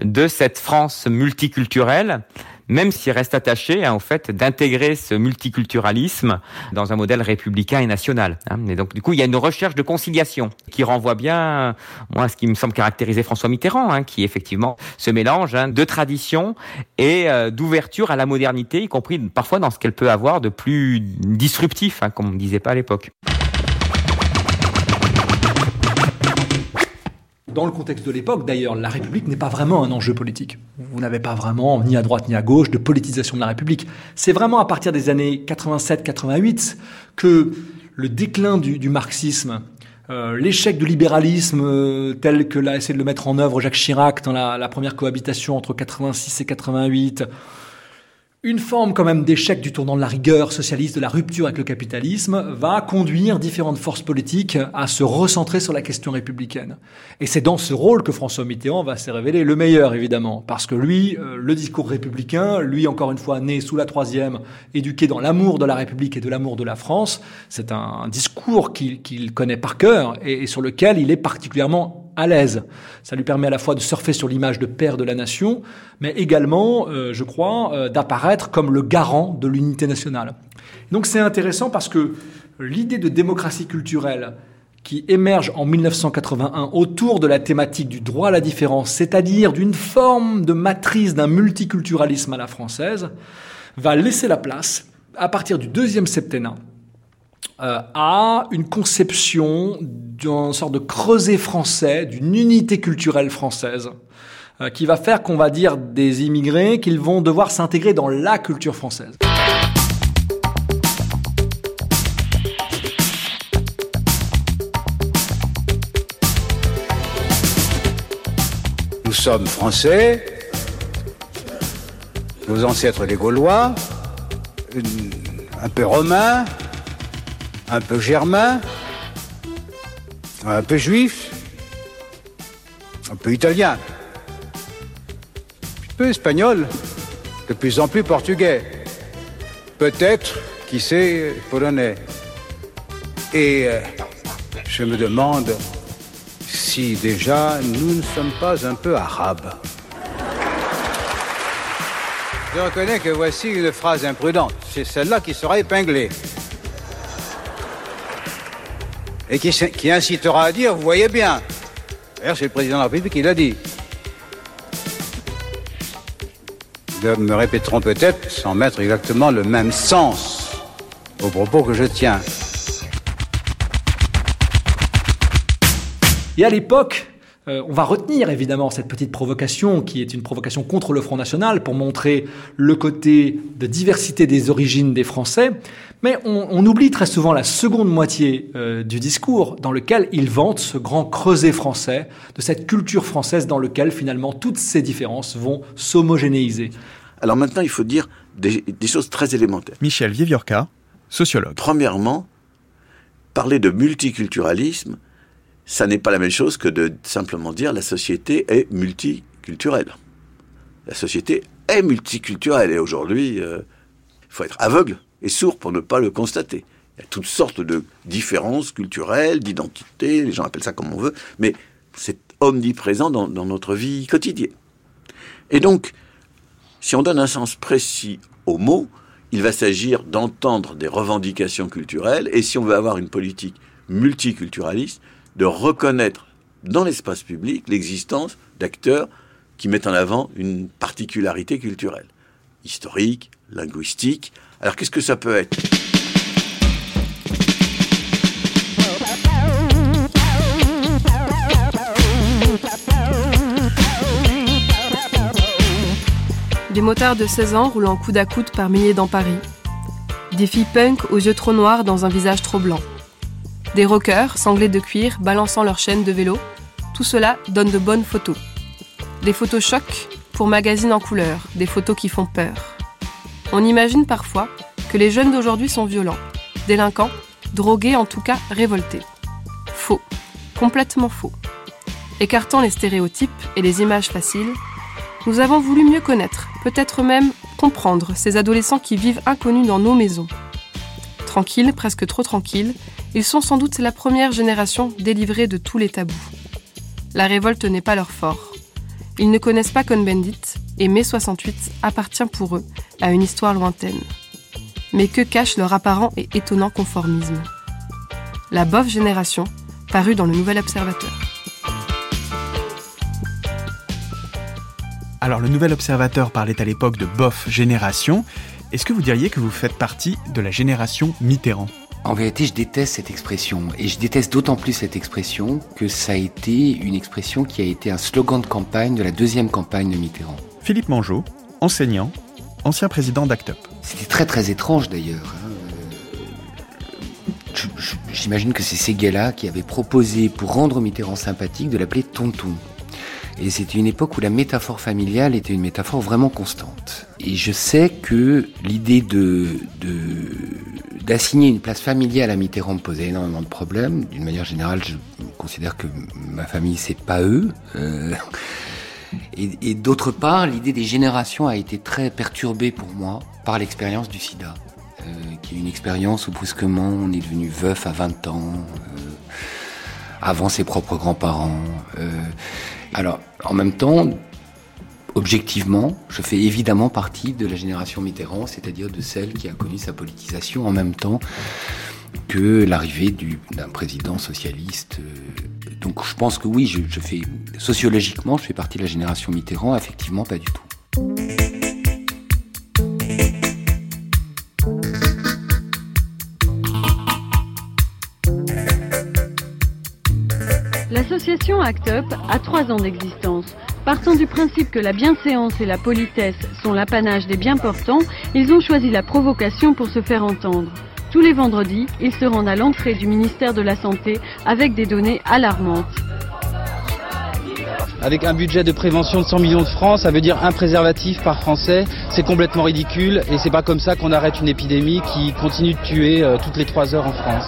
de cette France multiculturelle même s'il reste attaché hein, au fait d'intégrer ce multiculturalisme dans un modèle républicain et national. Hein. Et donc du coup, il y a une recherche de conciliation qui renvoie bien, moi, à ce qui me semble caractériser François Mitterrand, hein, qui effectivement se mélange hein, de tradition et euh, d'ouverture à la modernité, y compris parfois dans ce qu'elle peut avoir de plus disruptif, hein, comme on ne disait pas à l'époque. Dans le contexte de l'époque, d'ailleurs, la République n'est pas vraiment un enjeu politique. Vous n'avez pas vraiment, ni à droite ni à gauche, de politisation de la République. C'est vraiment à partir des années 87-88 que le déclin du, marxisme, euh, l'échec du libéralisme euh, tel que l'a essayé de le mettre en œuvre Jacques Chirac dans la, la première cohabitation entre 86 et 88, une forme quand même d'échec du tournant de la rigueur socialiste, de la rupture avec le capitalisme, va conduire différentes forces politiques à se recentrer sur la question républicaine. Et c'est dans ce rôle que François Mitterrand va se révéler le meilleur, évidemment, parce que lui, euh, le discours républicain, lui encore une fois né sous la troisième, éduqué dans l'amour de la République et de l'amour de la France, c'est un, discours qu'il connaît par cœur et sur lequel il est particulièrement à l'aise. Ça lui permet à la fois de surfer sur l'image de père de la nation, mais également, euh, je crois, euh, d'apparaître comme le garant de l'unité nationale. Donc c'est intéressant parce que l'idée de démocratie culturelle qui émerge en 1981 autour de la thématique du droit à la différence, c'est-à-dire d'une forme de matrice d'un multiculturalisme à la française, va laisser la place, à partir du deuxième septennat, euh, à une conception d'une sorte de creuset français, d'une unité culturelle française, euh, qui va faire qu'on va dire des immigrés qu'ils vont devoir s'intégrer dans la culture française. Nous sommes français, nos ancêtres les Gaulois, un peu romain, un peu germain, un peu juif, un peu italien, un peu espagnol, de plus en plus portugais, peut-être, qui sait, polonais. Et euh, je me demande si déjà nous ne sommes pas un peu arabes. Je reconnais que voici une phrase imprudente. C'est celle-là qui sera épinglée. Et qui, incitera à dire, vous voyez bien. D'ailleurs, c'est le président de la République qui l'a dit. Nous me répéterons peut-être, sans mettre exactement le même sens aux propos que je tiens. Et à l'époque, euh, on va retenir évidemment cette petite provocation qui est une provocation contre le Front National pour montrer le côté de diversité des origines des Français. Mais on, oublie très souvent la seconde moitié euh, du discours dans lequel il vante ce grand creuset français, de cette culture française dans lequel finalement toutes ces différences vont s'homogénéiser. Alors maintenant, il faut dire des, des choses très élémentaires. Michel Vieviorca, sociologue. Premièrement, parler de multiculturalisme, ça n'est pas la même chose que de simplement dire la société est multiculturelle. La société est multiculturelle et aujourd'hui, il euh, faut être aveugle et sourd pour ne pas le constater. Il y a toutes sortes de différences culturelles, d'identité, les gens appellent ça comme on veut, mais c'est omniprésent dans, dans notre vie quotidienne. Et donc, si on donne un sens précis aux mots, il va s'agir d'entendre des revendications culturelles, et si on veut avoir une politique multiculturaliste, de reconnaître dans l'espace public l'existence d'acteurs qui mettent en avant une particularité culturelle, historique, linguistique. Alors qu'est-ce que ça peut être Des motards de 16 ans roulant coude à coude par milliers dans Paris. Des filles punk aux yeux trop noirs dans un visage trop blanc. Des rockers, sanglés de cuir, balançant leurs chaînes de vélo. Tout cela donne de bonnes photos. Des photos chocs pour magazines en couleur, des photos qui font peur. On imagine parfois que les jeunes d'aujourd'hui sont violents, délinquants, drogués, en tout cas révoltés. Faux, complètement faux. Écartant les stéréotypes et les images faciles, nous avons voulu mieux connaître, peut-être même comprendre ces adolescents qui vivent inconnus dans nos maisons. Tranquilles, presque trop tranquilles, ils sont sans doute la première génération délivrée de tous les tabous. La révolte n'est pas leur fort. Ils ne connaissent pas Cohn-Bendit et mai 68 appartient pour eux à une histoire lointaine. Mais que cache leur apparent et étonnant conformisme? La bof génération, parue dans le Nouvel Observateur. Alors le Nouvel Observateur parlait à l'époque de bof génération. Est-ce que vous diriez que vous faites partie de la génération Mitterrand? En vérité, je déteste cette expression. Et je déteste d'autant plus cette expression que ça a été une expression qui a été un slogan de campagne de la deuxième campagne de Mitterrand. Philippe Mangeot, enseignant, ancien président d'ACT UP. C'était très très étrange d'ailleurs. Hein. J'imagine que c'est ces gars-là qui avaient proposé, pour rendre Mitterrand sympathique, de l'appeler Tonton. Et c'était une époque où la métaphore familiale était une métaphore vraiment constante. Et je sais que l'idée de, d'assigner une place familiale à Mitterrand me posait énormément de problèmes. D'une manière générale, je considère que ma famille, c'est pas eux. Euh, et, d'autre part, l'idée des générations a été très perturbée pour moi par l'expérience du sida, euh, qui est une expérience où brusquement on est devenu veuf à 20 ans, euh, avant ses propres grands-parents. alors, en même temps, objectivement, je fais évidemment partie de la génération Mitterrand, c'est-à-dire de celle qui a connu sa politisation en même temps que l'arrivée d'un président socialiste. Donc je pense que oui, je, fais sociologiquement, je fais partie de la génération Mitterrand, effectivement pas du tout. L'association ACT UP a trois ans d'existence. Partant du principe que la bienséance et la politesse sont l'apanage des bien portants, ils ont choisi la provocation pour se faire entendre. Tous les vendredis, ils se rendent à l'entrée du ministère de la Santé avec des données alarmantes. avec un budget de prévention de 100 millions de francs, ça veut dire un préservatif par Français. C'est complètement ridicule et c'est pas comme ça qu'on arrête une épidémie qui continue de tuer euh, toutes les trois heures en France.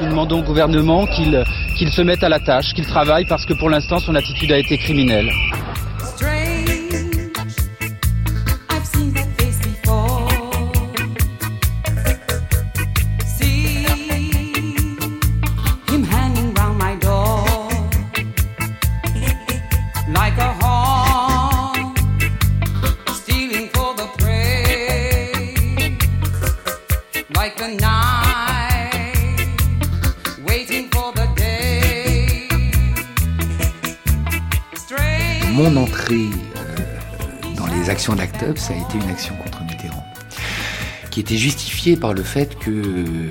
Nous demandons au gouvernement qu'il qu'il se mette à la tâche, qu'il travaille parce que pour l'instant son attitude a été criminelle. Up, ça a été une action contre Mitterrand, qui était justifiée par le fait que euh,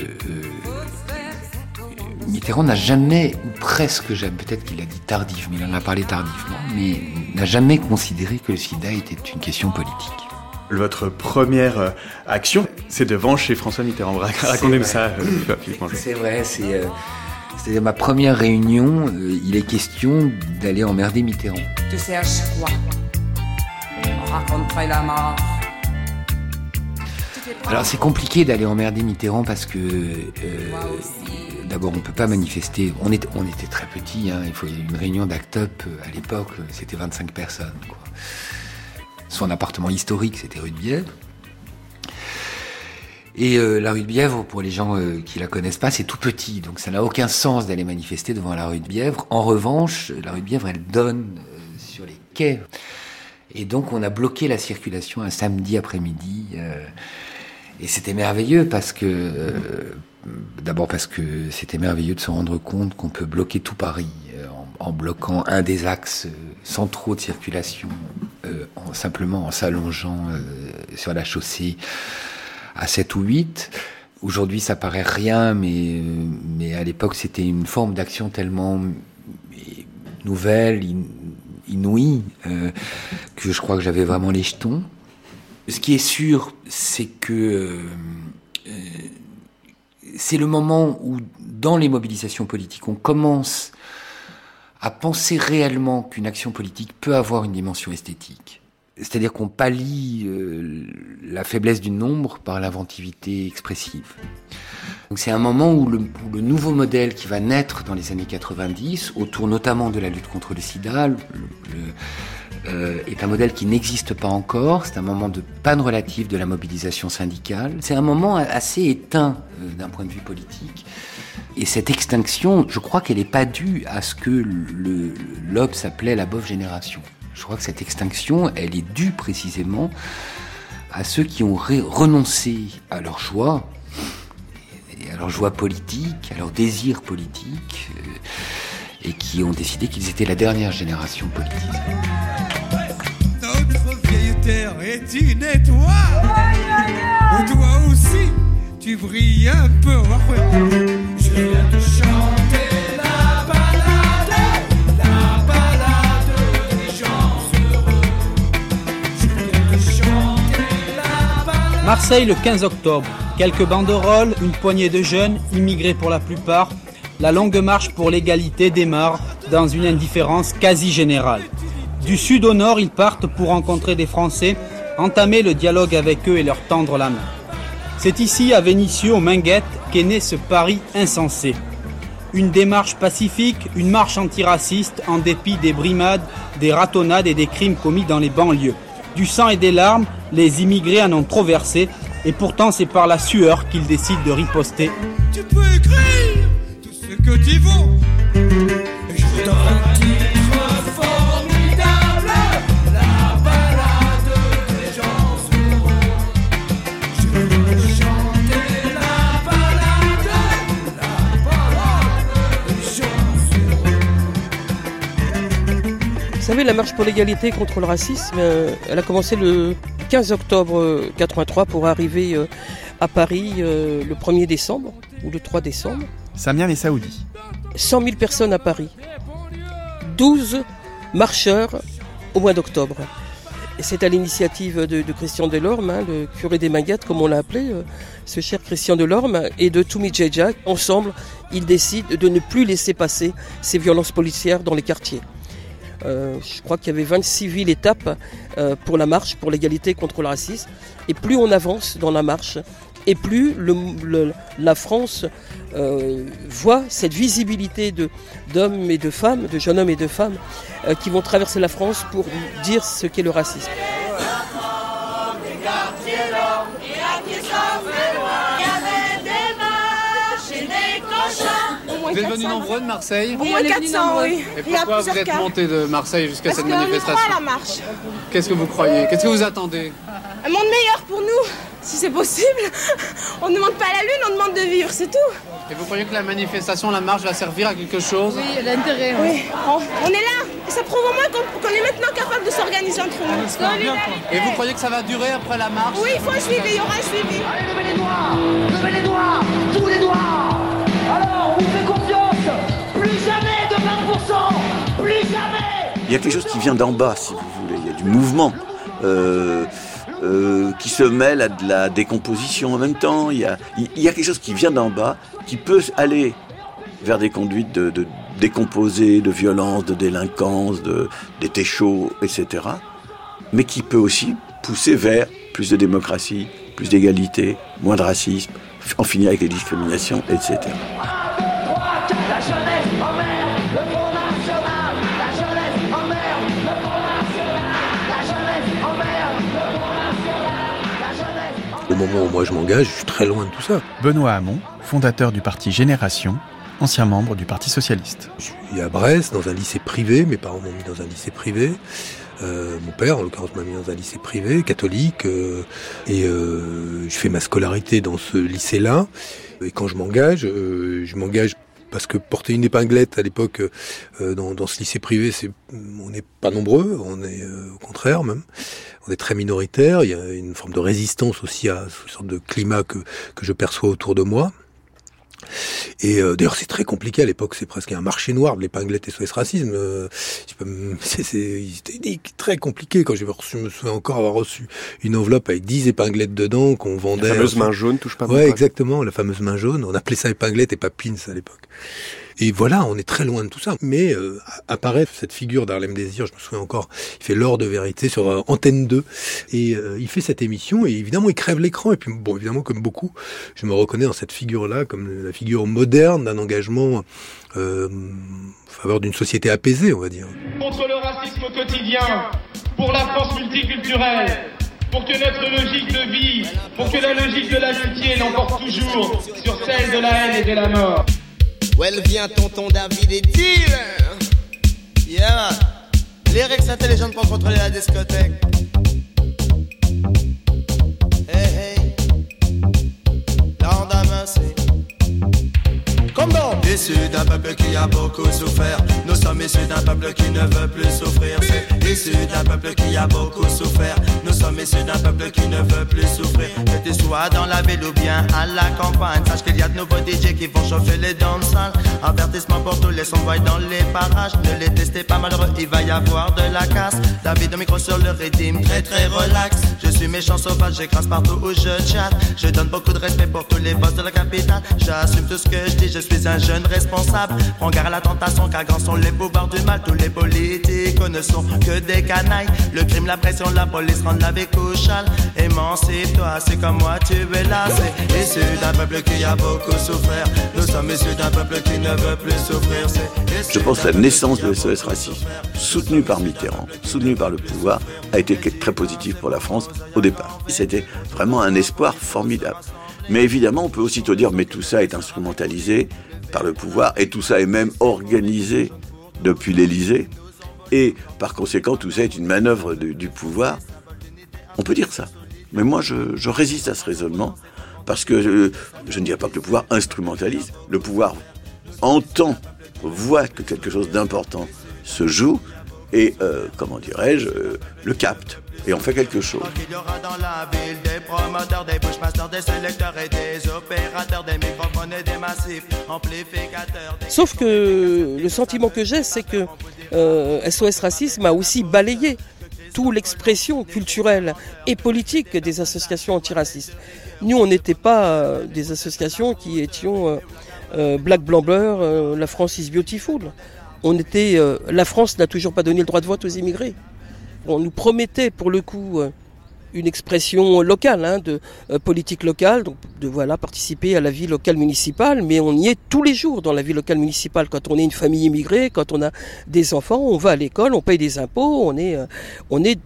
Mitterrand n'a jamais, ou presque jamais, peut-être qu'il a dit tardif, mais il en a parlé tardivement, mais n'a jamais considéré que le sida était une question politique. Votre première euh, action, c'est devant chez François Mitterrand. Racontez-nous ça, Philippe C'est vrai, c'est c'était ma première réunion. il est question d'aller emmerder Mitterrand. Tu cherches quoi Raconterai la mort. Alors c'est compliqué d'aller emmerder Mitterrand parce que euh, d'abord on peut pas manifester. On, était très petits. Hein, il faut une réunion d'Act Up à l'époque, c'était 25 personnes. Son appartement historique, c'était rue de Bièvre. Et euh, la rue de Bièvre, pour les gens euh, qui la connaissent pas, c'est tout petit, donc ça n'a aucun sens d'aller manifester devant la rue de Bièvre. En revanche, la rue de Bièvre, elle donne euh, sur les quais. Et donc on a bloqué la circulation un samedi après-midi. et c'était merveilleux parce que, d'abord parce que c'était merveilleux de se rendre compte qu'on peut bloquer tout Paris en, en, bloquant un des axes sans trop de circulation, en, simplement en s'allongeant sur la chaussée à 7 ou 8. Aujourd'hui, ça paraît rien, mais, mais à l'époque, c'était une forme d'action tellement nouvelle, inouïe, euh, que je crois que j'avais vraiment les jetons. Ce qui est sûr, c'est que euh, c'est le moment où, dans les mobilisations politiques, on commence à penser réellement qu'une action politique peut avoir une dimension esthétique. C'est-à-dire qu'on pallie euh, la faiblesse du nombre par l'inventivité expressive. C'est un moment où le, nouveau modèle qui va naître dans les années 90, autour notamment de la lutte contre le sida, euh, est un modèle qui n'existe pas encore. C'est un moment de panne relative de la mobilisation syndicale. C'est un moment assez éteint euh, d'un point de vue politique. Et cette extinction, je crois qu'elle n'est pas due à ce que l'Obs appelait la bof génération. Je crois que cette extinction, elle est due précisément à ceux qui ont renoncé à leur et à leur joie politique, à leur désir politique, euh, et qui ont décidé qu'ils étaient la dernière génération politique. Notre vieille terre est une étoile. Toi aussi, tu brilles un peu. Je viens te chanter. Marseille le 15 octobre. Quelques banderoles, une poignée de jeunes, immigrés pour la plupart. La longue marche pour l'égalité démarre dans une indifférence quasi générale. Du sud au nord, ils partent pour rencontrer des Français, entamer le dialogue avec eux et leur tendre la main. C'est ici, à Vénissieux, au Minguettes, qu'est né ce pari insensé. Une démarche pacifique, une marche antiraciste en dépit des brimades, des ratonnades et des crimes commis dans les banlieues du sang et des larmes, les immigrés en ont trop versé, et pourtant c'est par la sueur qu'ils décident de riposter. Tu peux écrire tout ce que tu veux. La marche pour l'égalité contre le racisme, euh, elle a commencé le 15 octobre 83 pour arriver euh, à Paris euh, le 1er décembre ou le 3 décembre. Samia et Saoudi. 100 000 personnes à Paris. 12 marcheurs au mois d'octobre. C'est à l'initiative de, Christian Delorme, hein, le curé des Minguettes, comme on l'a appelé, ce cher Christian Delorme, et de Toumi Djedja. Ensemble, ils décident de ne plus laisser passer ces violences policières dans les quartiers. Euh, je crois qu'il y avait 26 villes étapes euh, pour la marche, pour l'égalité contre le racisme. Et plus on avance dans la marche, et plus la France euh, voit cette visibilité d'hommes et de femmes, de jeunes hommes et de femmes, qui vont traverser la France pour dire ce qu'est le racisme. Vous êtes venus nombreux de Marseille Au moins 400, oui. Et pourquoi vous êtes cas. montés de Marseille jusqu'à Parce cette manifestation à la marche. Qu'est-ce que vous croyez? Qu'est-ce que vous attendez? Un monde meilleur pour nous, si c'est possible. On ne demande pas la lune, on demande de vivre, c'est tout. Et vous croyez que la manifestation, la marche va servir à quelque chose? Oui, l'intérêt. Oui, on, on est là. Et ça prouve au moins qu'on est maintenant capable de s'organiser entre nous. Et vous croyez que ça va durer après la marche? Oui, il faut un suivi, il y aura un suivi. Allez, levez les doigts Levez les doigts Tous les doigts confiance Plus jamais de 20% Plus jamais Il y a quelque chose qui vient d'en bas, si vous voulez. Il y a du mouvement euh, euh, qui se mêle à de la décomposition en même temps. Il y a, quelque chose qui vient d'en bas, qui peut aller vers des conduites de, de décomposées, de violence, de délinquance, de, d'été chaud, etc. Mais qui peut aussi pousser vers plus de démocratie, plus d'égalité, moins de racisme, en finir avec les discriminations, etc. Au moment où moi je m'engage, je suis très loin de tout ça. Benoît Hamon, fondateur du parti Génération, ancien membre du Parti Socialiste. Je suis à Brest, dans un lycée privé. Mes parents m'ont mis dans un lycée privé. Euh, mon père, en l'occurrence, m'a mis dans un lycée privé, catholique. euh, et euh, je fais ma scolarité dans ce lycée-là. Et quand je m'engage, je m'engage parce que porter une épinglette à l'époque dans, dans ce lycée privé, c'est on n'est pas nombreux, on est au contraire même, on est très minoritaire. Il y a une forme de résistance aussi à ce sorte de climat que que je perçois autour de moi. Et euh, d'ailleurs, c'est très compliqué à l'époque. C'est presque un marché noir de l'épinglette SOS racisme. Euh, c'était très compliqué quand j'ai reçu. Je me souviens encore avoir reçu une enveloppe avec 10 épinglettes dedans qu'on vendait. fameuse main jaune, touche pas Ouais, exactement, la fameuse main jaune. On appelait ça épinglette et pas pins à l'époque. Et voilà, on est très loin de tout ça. Mais euh, apparaît cette figure d'Harlem Désir, je me souviens encore, il fait l'or de vérité sur euh, Antenne 2. Et euh, il fait cette émission et évidemment il crève l'écran. Et puis bon, évidemment, comme beaucoup, je me reconnais dans cette figure-là comme la figure moderne d'un engagement euh, en faveur d'une société apaisée, on va dire. contre le racisme au quotidien, pour la France multiculturelle, pour que notre logique de vie, pour que la logique de l'amitié l'emporte toujours sur celle de la haine et de la mort. Well, viens tonton David et deal Yeah Lyrics intelligents pour contrôler la discothèque. Hey hey. Lendemain c'est Comme Issu d'un peuple qui a beaucoup souffert. Nous sommes issus d'un peuple qui ne veut plus souffrir. C'est issu d'un peuple qui a beaucoup souffert. Nous sommes issus d'un peuple qui ne veut plus souffrir. Que tu sois dans la ville ou bien à la campagne Sache qu'il y a de nouveaux DJ qui vont chauffer les danses Avertissement pour tous les sonboys dans les parages. Ne les testez pas malheureux, il va y avoir de la casse. David au micro sur le rythme, très très relax. Je suis méchant sauvage, j'écrase partout où je chatte. Je donne beaucoup de respect pour tous les boss de la capitale. J'assume tout ce que je dis, je suis un jeune responsable Prends garde à la tentation car grands sont les pouvoirs du mal. Tous les politiques ne sont que des canailles. Le crime, la pression, la police rendent la vie couchale. Émancipe-toi, c'est comme moi tu es là. C'est issu d'un peuple qui a beaucoup souffert. Nous sommes issus d'un peuple qui ne veut plus souffrir. Je pense que la naissance de SOS Racisme, soutenue par Mitterrand, soutenue par le pouvoir, a été très positive pour la France au départ. C'était vraiment un espoir formidable. Mais évidemment, on peut aussitôt dire, mais tout ça est instrumentalisé par le pouvoir, et tout ça est même organisé depuis l'Élysée, et par conséquent, tout ça est une manœuvre du, pouvoir. On peut dire ça. Mais moi, je, résiste à ce raisonnement, parce que je, je ne dirais pas que le pouvoir instrumentalise, le pouvoir entend, voit que quelque chose d'important se joue et, euh, comment dirais-je, euh, le capte et on fait quelque chose. Il y aura dans la ville des promoteurs, des pushmasters, des sélecteurs et des opérateurs, des microphones et des massifs amplificateurs. des- Sauf que le sentiment que j'ai, c'est que euh, SOS Racisme a aussi balayé toute l'expression culturelle et politique des associations antiracistes. Nous, on n'était pas euh, des associations qui étions euh, euh, Black euh, la France is Beautiful. On était, euh, la France n'a toujours pas donné le droit de vote aux immigrés. On nous promettait pour le coup euh, une expression locale, hein, de euh, politique locale, donc de voilà participer à la vie locale municipale, mais on y est tous les jours dans la vie locale municipale. Quand on est une famille immigrée, quand on a des enfants, on va à l'école, on paye des impôts, on est, on est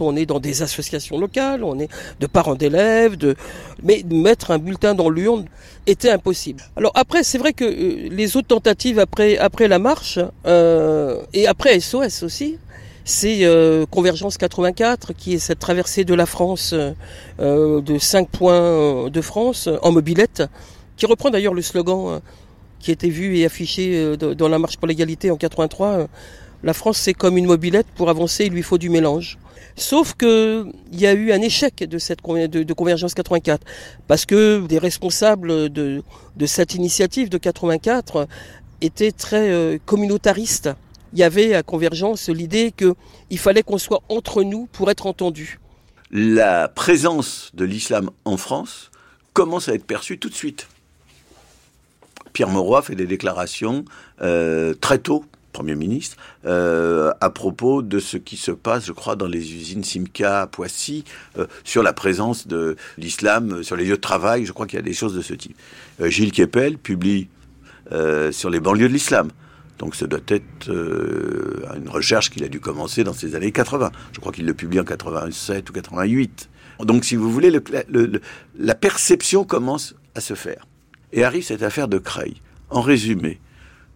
on est dans des associations locales, on est de parents d'élèves, de mais mettre un bulletin dans l'urne était impossible. Alors après, c'est vrai que euh, les autres tentatives après après la marche euh, et après SOS aussi, c'est euh, Convergence 84 qui est cette traversée de la France euh, de 5 points euh, de France en mobilette, qui reprend d'ailleurs le slogan qui était vu et affiché dans la marche pour l'égalité en 83. La France c'est comme une mobilette, pour avancer il lui faut du mélange. Sauf que il y a eu un échec de cette Convergence 84 parce que des responsables de, de cette initiative de 84 étaient très euh, communautaristes il y avait à Convergence l'idée qu'il fallait qu'on soit entre nous pour être entendus. La présence de l'islam en France commence à être perçue tout de suite. Pierre Mauroy fait des déclarations euh, très tôt, Premier ministre, euh, à propos de ce qui se passe, je crois, dans les usines Simca Poissy, euh, sur la présence de l'islam sur les lieux de travail. Je crois qu'il y a des choses de ce type. Euh, Gilles Kepel publie euh, sur les banlieues de l'islam. Donc ça doit être euh, une recherche qu'il a dû commencer dans ces années 80. Je crois qu'il le publie en 87 ou 88. Donc si vous voulez, le, le, le, la perception commence à se faire. Et arrive cette affaire de Creil. En résumé,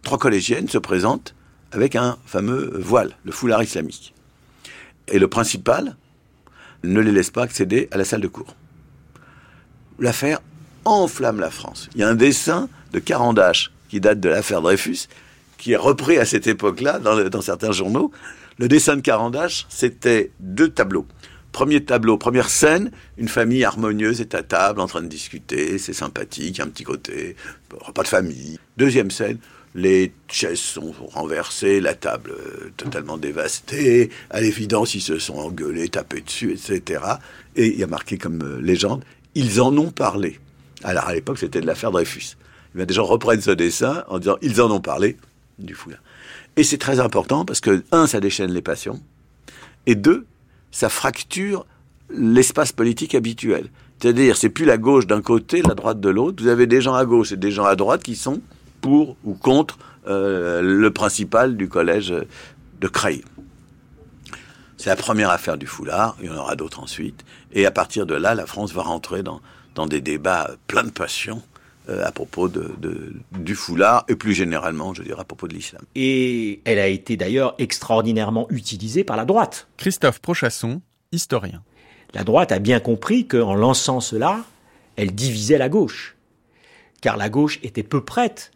trois collégiennes se présentent avec un fameux voile, le foulard islamique. Et le principal ne les laisse pas accéder à la salle de cours. L'affaire enflamme la France. Il y a un dessin de Carandache qui date de l'affaire Dreyfus, qui est repris à cette époque-là dans, dans, certains journaux. Le dessin de Carandache, c'était deux tableaux. Premier tableau, première scène, une famille harmonieuse est à table en train de discuter, c'est sympathique, un petit côté, repas de famille. Deuxième scène, les chaises sont renversées, la table euh, totalement dévastée, à l'évidence ils se sont engueulés, tapés dessus, etc. Et il y a marqué comme euh, légende, ils en ont parlé. Alors à l'époque c'était de l'affaire Dreyfus. Eh bien, des gens reprennent ce dessin en disant ils en ont parlé du foulard. Et c'est très important parce que, un, ça déchaîne les passions, et deux, ça fracture l'espace politique habituel. C'est-à-dire, c'est plus la gauche d'un côté, la droite de l'autre. Vous avez des gens à gauche et des gens à droite qui sont pour ou contre euh, le principal du collège de Creil. C'est la première affaire du foulard, il y en aura d'autres ensuite. Et à partir de là, la France va rentrer dans, dans des débats pleins de passion euh, à propos de, de, du foulard et plus généralement, je dirais, à propos de l'islam. Et elle a été d'ailleurs extraordinairement utilisée par la droite. Christophe Prochasson, historien. La droite a bien compris qu'en lançant cela, elle divisait la gauche. Car la gauche était peu prête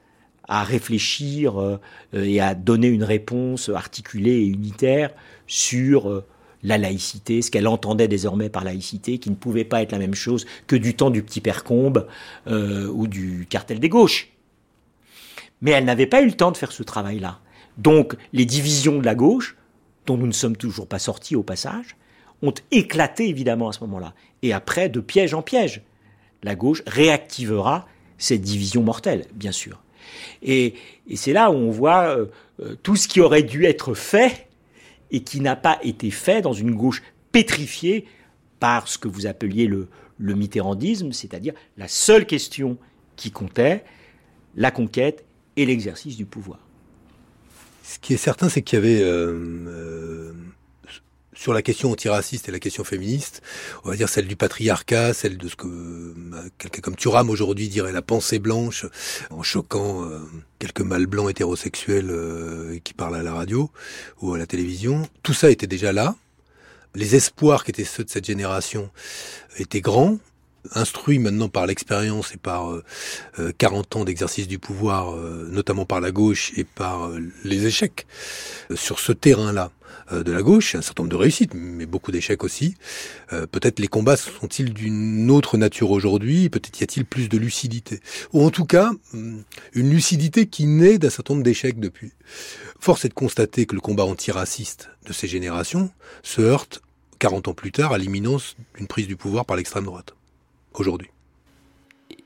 à réfléchir euh, et à donner une réponse articulée et unitaire sur euh, la laïcité, ce qu'elle entendait désormais par laïcité, qui ne pouvait pas être la même chose que du temps du petit père Combe euh, ou du cartel des gauches. Mais elle n'avait pas eu le temps de faire ce travail-là. Donc les divisions de la gauche, dont nous ne sommes toujours pas sortis au passage, ont éclaté évidemment à ce moment-là. Et après, de piège en piège, la gauche réactivera cette division mortelle, bien sûr. Et, c'est là où on voit euh, tout ce qui aurait dû être fait et qui n'a pas été fait dans une gauche pétrifiée par ce que vous appeliez le, le mitterrandisme, c'est-à-dire la seule question qui comptait, la conquête et l'exercice du pouvoir. Ce qui est certain, c'est qu'il y avait euh, euh, sur la question antiraciste et la question féministe, on va dire celle du patriarcat, celle de ce que euh, quelqu'un comme Thuram aujourd'hui dirait la pensée blanche, en choquant euh, quelques mâles blancs hétérosexuels euh, qui parlent à la radio ou à la télévision. Tout ça était déjà là. Les espoirs qui étaient ceux de cette génération étaient grands, instruits maintenant par l'expérience et par euh, 40 ans d'exercice du pouvoir, euh, notamment par la gauche et par euh, les échecs sur ce terrain-là euh, de la gauche, un certain nombre de réussites, mais beaucoup d'échecs aussi. Euh, peut-être les combats sont-ils d'une autre nature aujourd'hui, peut-être y a-t-il plus de lucidité. Ou en tout cas, une lucidité qui naît d'un certain nombre d'échecs depuis. Force est de constater que le combat antiraciste de ces générations se heurte 40 ans plus tard à l'imminence d'une prise du pouvoir par l'extrême droite aujourd'hui.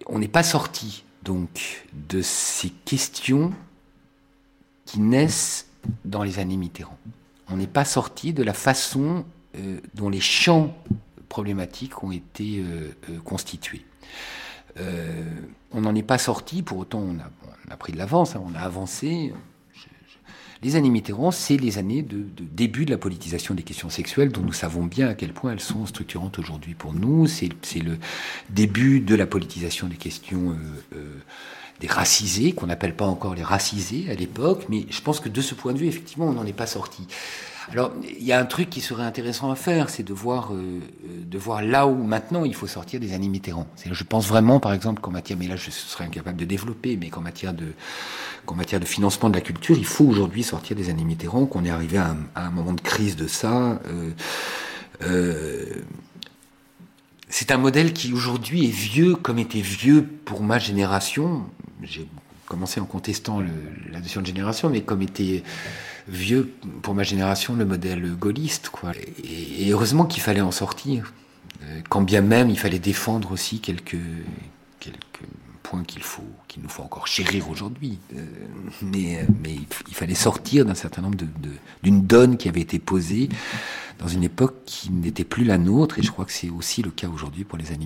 On n'est pas sorti donc de ces questions qui naissent dans les années Mitterrand. On n'est pas sorti de la façon euh, dont les champs problématiques ont été euh, euh, constitués. on n'en est pas sorti, pour autant on a, pris de l'avance, hein, on a avancé. Les années Mitterrand, c'est les années de, début de la politisation des questions sexuelles, dont nous savons bien à quel point elles sont structurantes aujourd'hui pour nous. C'est le début de la politisation des questions des racisés, qu'on n'appelle pas encore les racisés à l'époque, mais je pense que de ce point de vue, effectivement, on n'en est pas sorti. Alors, il y a un truc qui serait intéressant à faire, c'est de voir, euh, de voir là où maintenant il faut sortir des années Mitterrand. Je pense vraiment, par exemple, qu'en matière, mais là je serais incapable de développer, mais qu'en matière de, qu'en matière de financement de la culture, il faut aujourd'hui sortir des années Mitterrand, qu'on est arrivé à un, moment de crise de ça. Euh, euh, c'est un modèle qui aujourd'hui est vieux comme était vieux pour ma génération. J'ai commencé en contestant la notion de génération, mais comme était vieux pour ma génération le modèle gaulliste. Quoi. Et, heureusement qu'il fallait en sortir. Euh, quand bien même il fallait défendre aussi quelques, quelques points qu'il faut, qu'il nous faut encore chérir aujourd'hui. Euh, mais, mais il fallait sortir d'un certain nombre de, d'une donne qui avait été posée dans une époque qui n'était plus la nôtre, et je crois que c'est aussi le cas aujourd'hui pour les années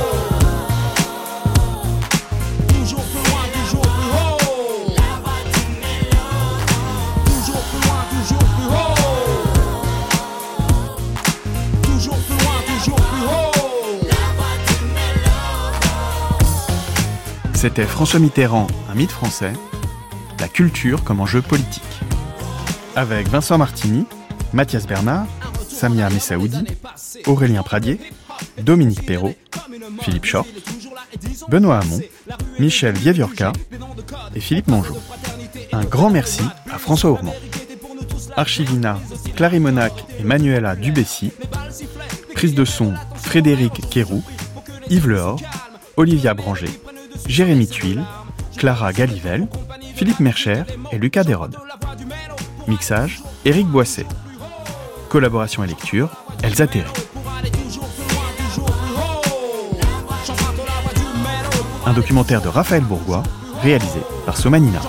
C'était François Mitterrand, un mythe français, la culture comme enjeu politique. Avec Vincent Martini, Mathias Bernard, Samia Messaoudi, Aurélien Pradier, Dominique Perrault, Philippe Short, Benoît Hamon, Michel Vieviorca et Philippe Mongeau. Un grand merci à François Ourmand. Archivina, Clary Monac et Manuela Dubessy. Prise de son, Frédéric Quérou, Yves Lehor, Olivia Branger, Jérémy Tuile, Clara Galivel, Philippe Mercher et Lucas Desrod. Mixage, Éric Boisset. Collaboration et lecture, Elsa Terry. Un documentaire de Raphaël Bourgois, réalisé par Somanina.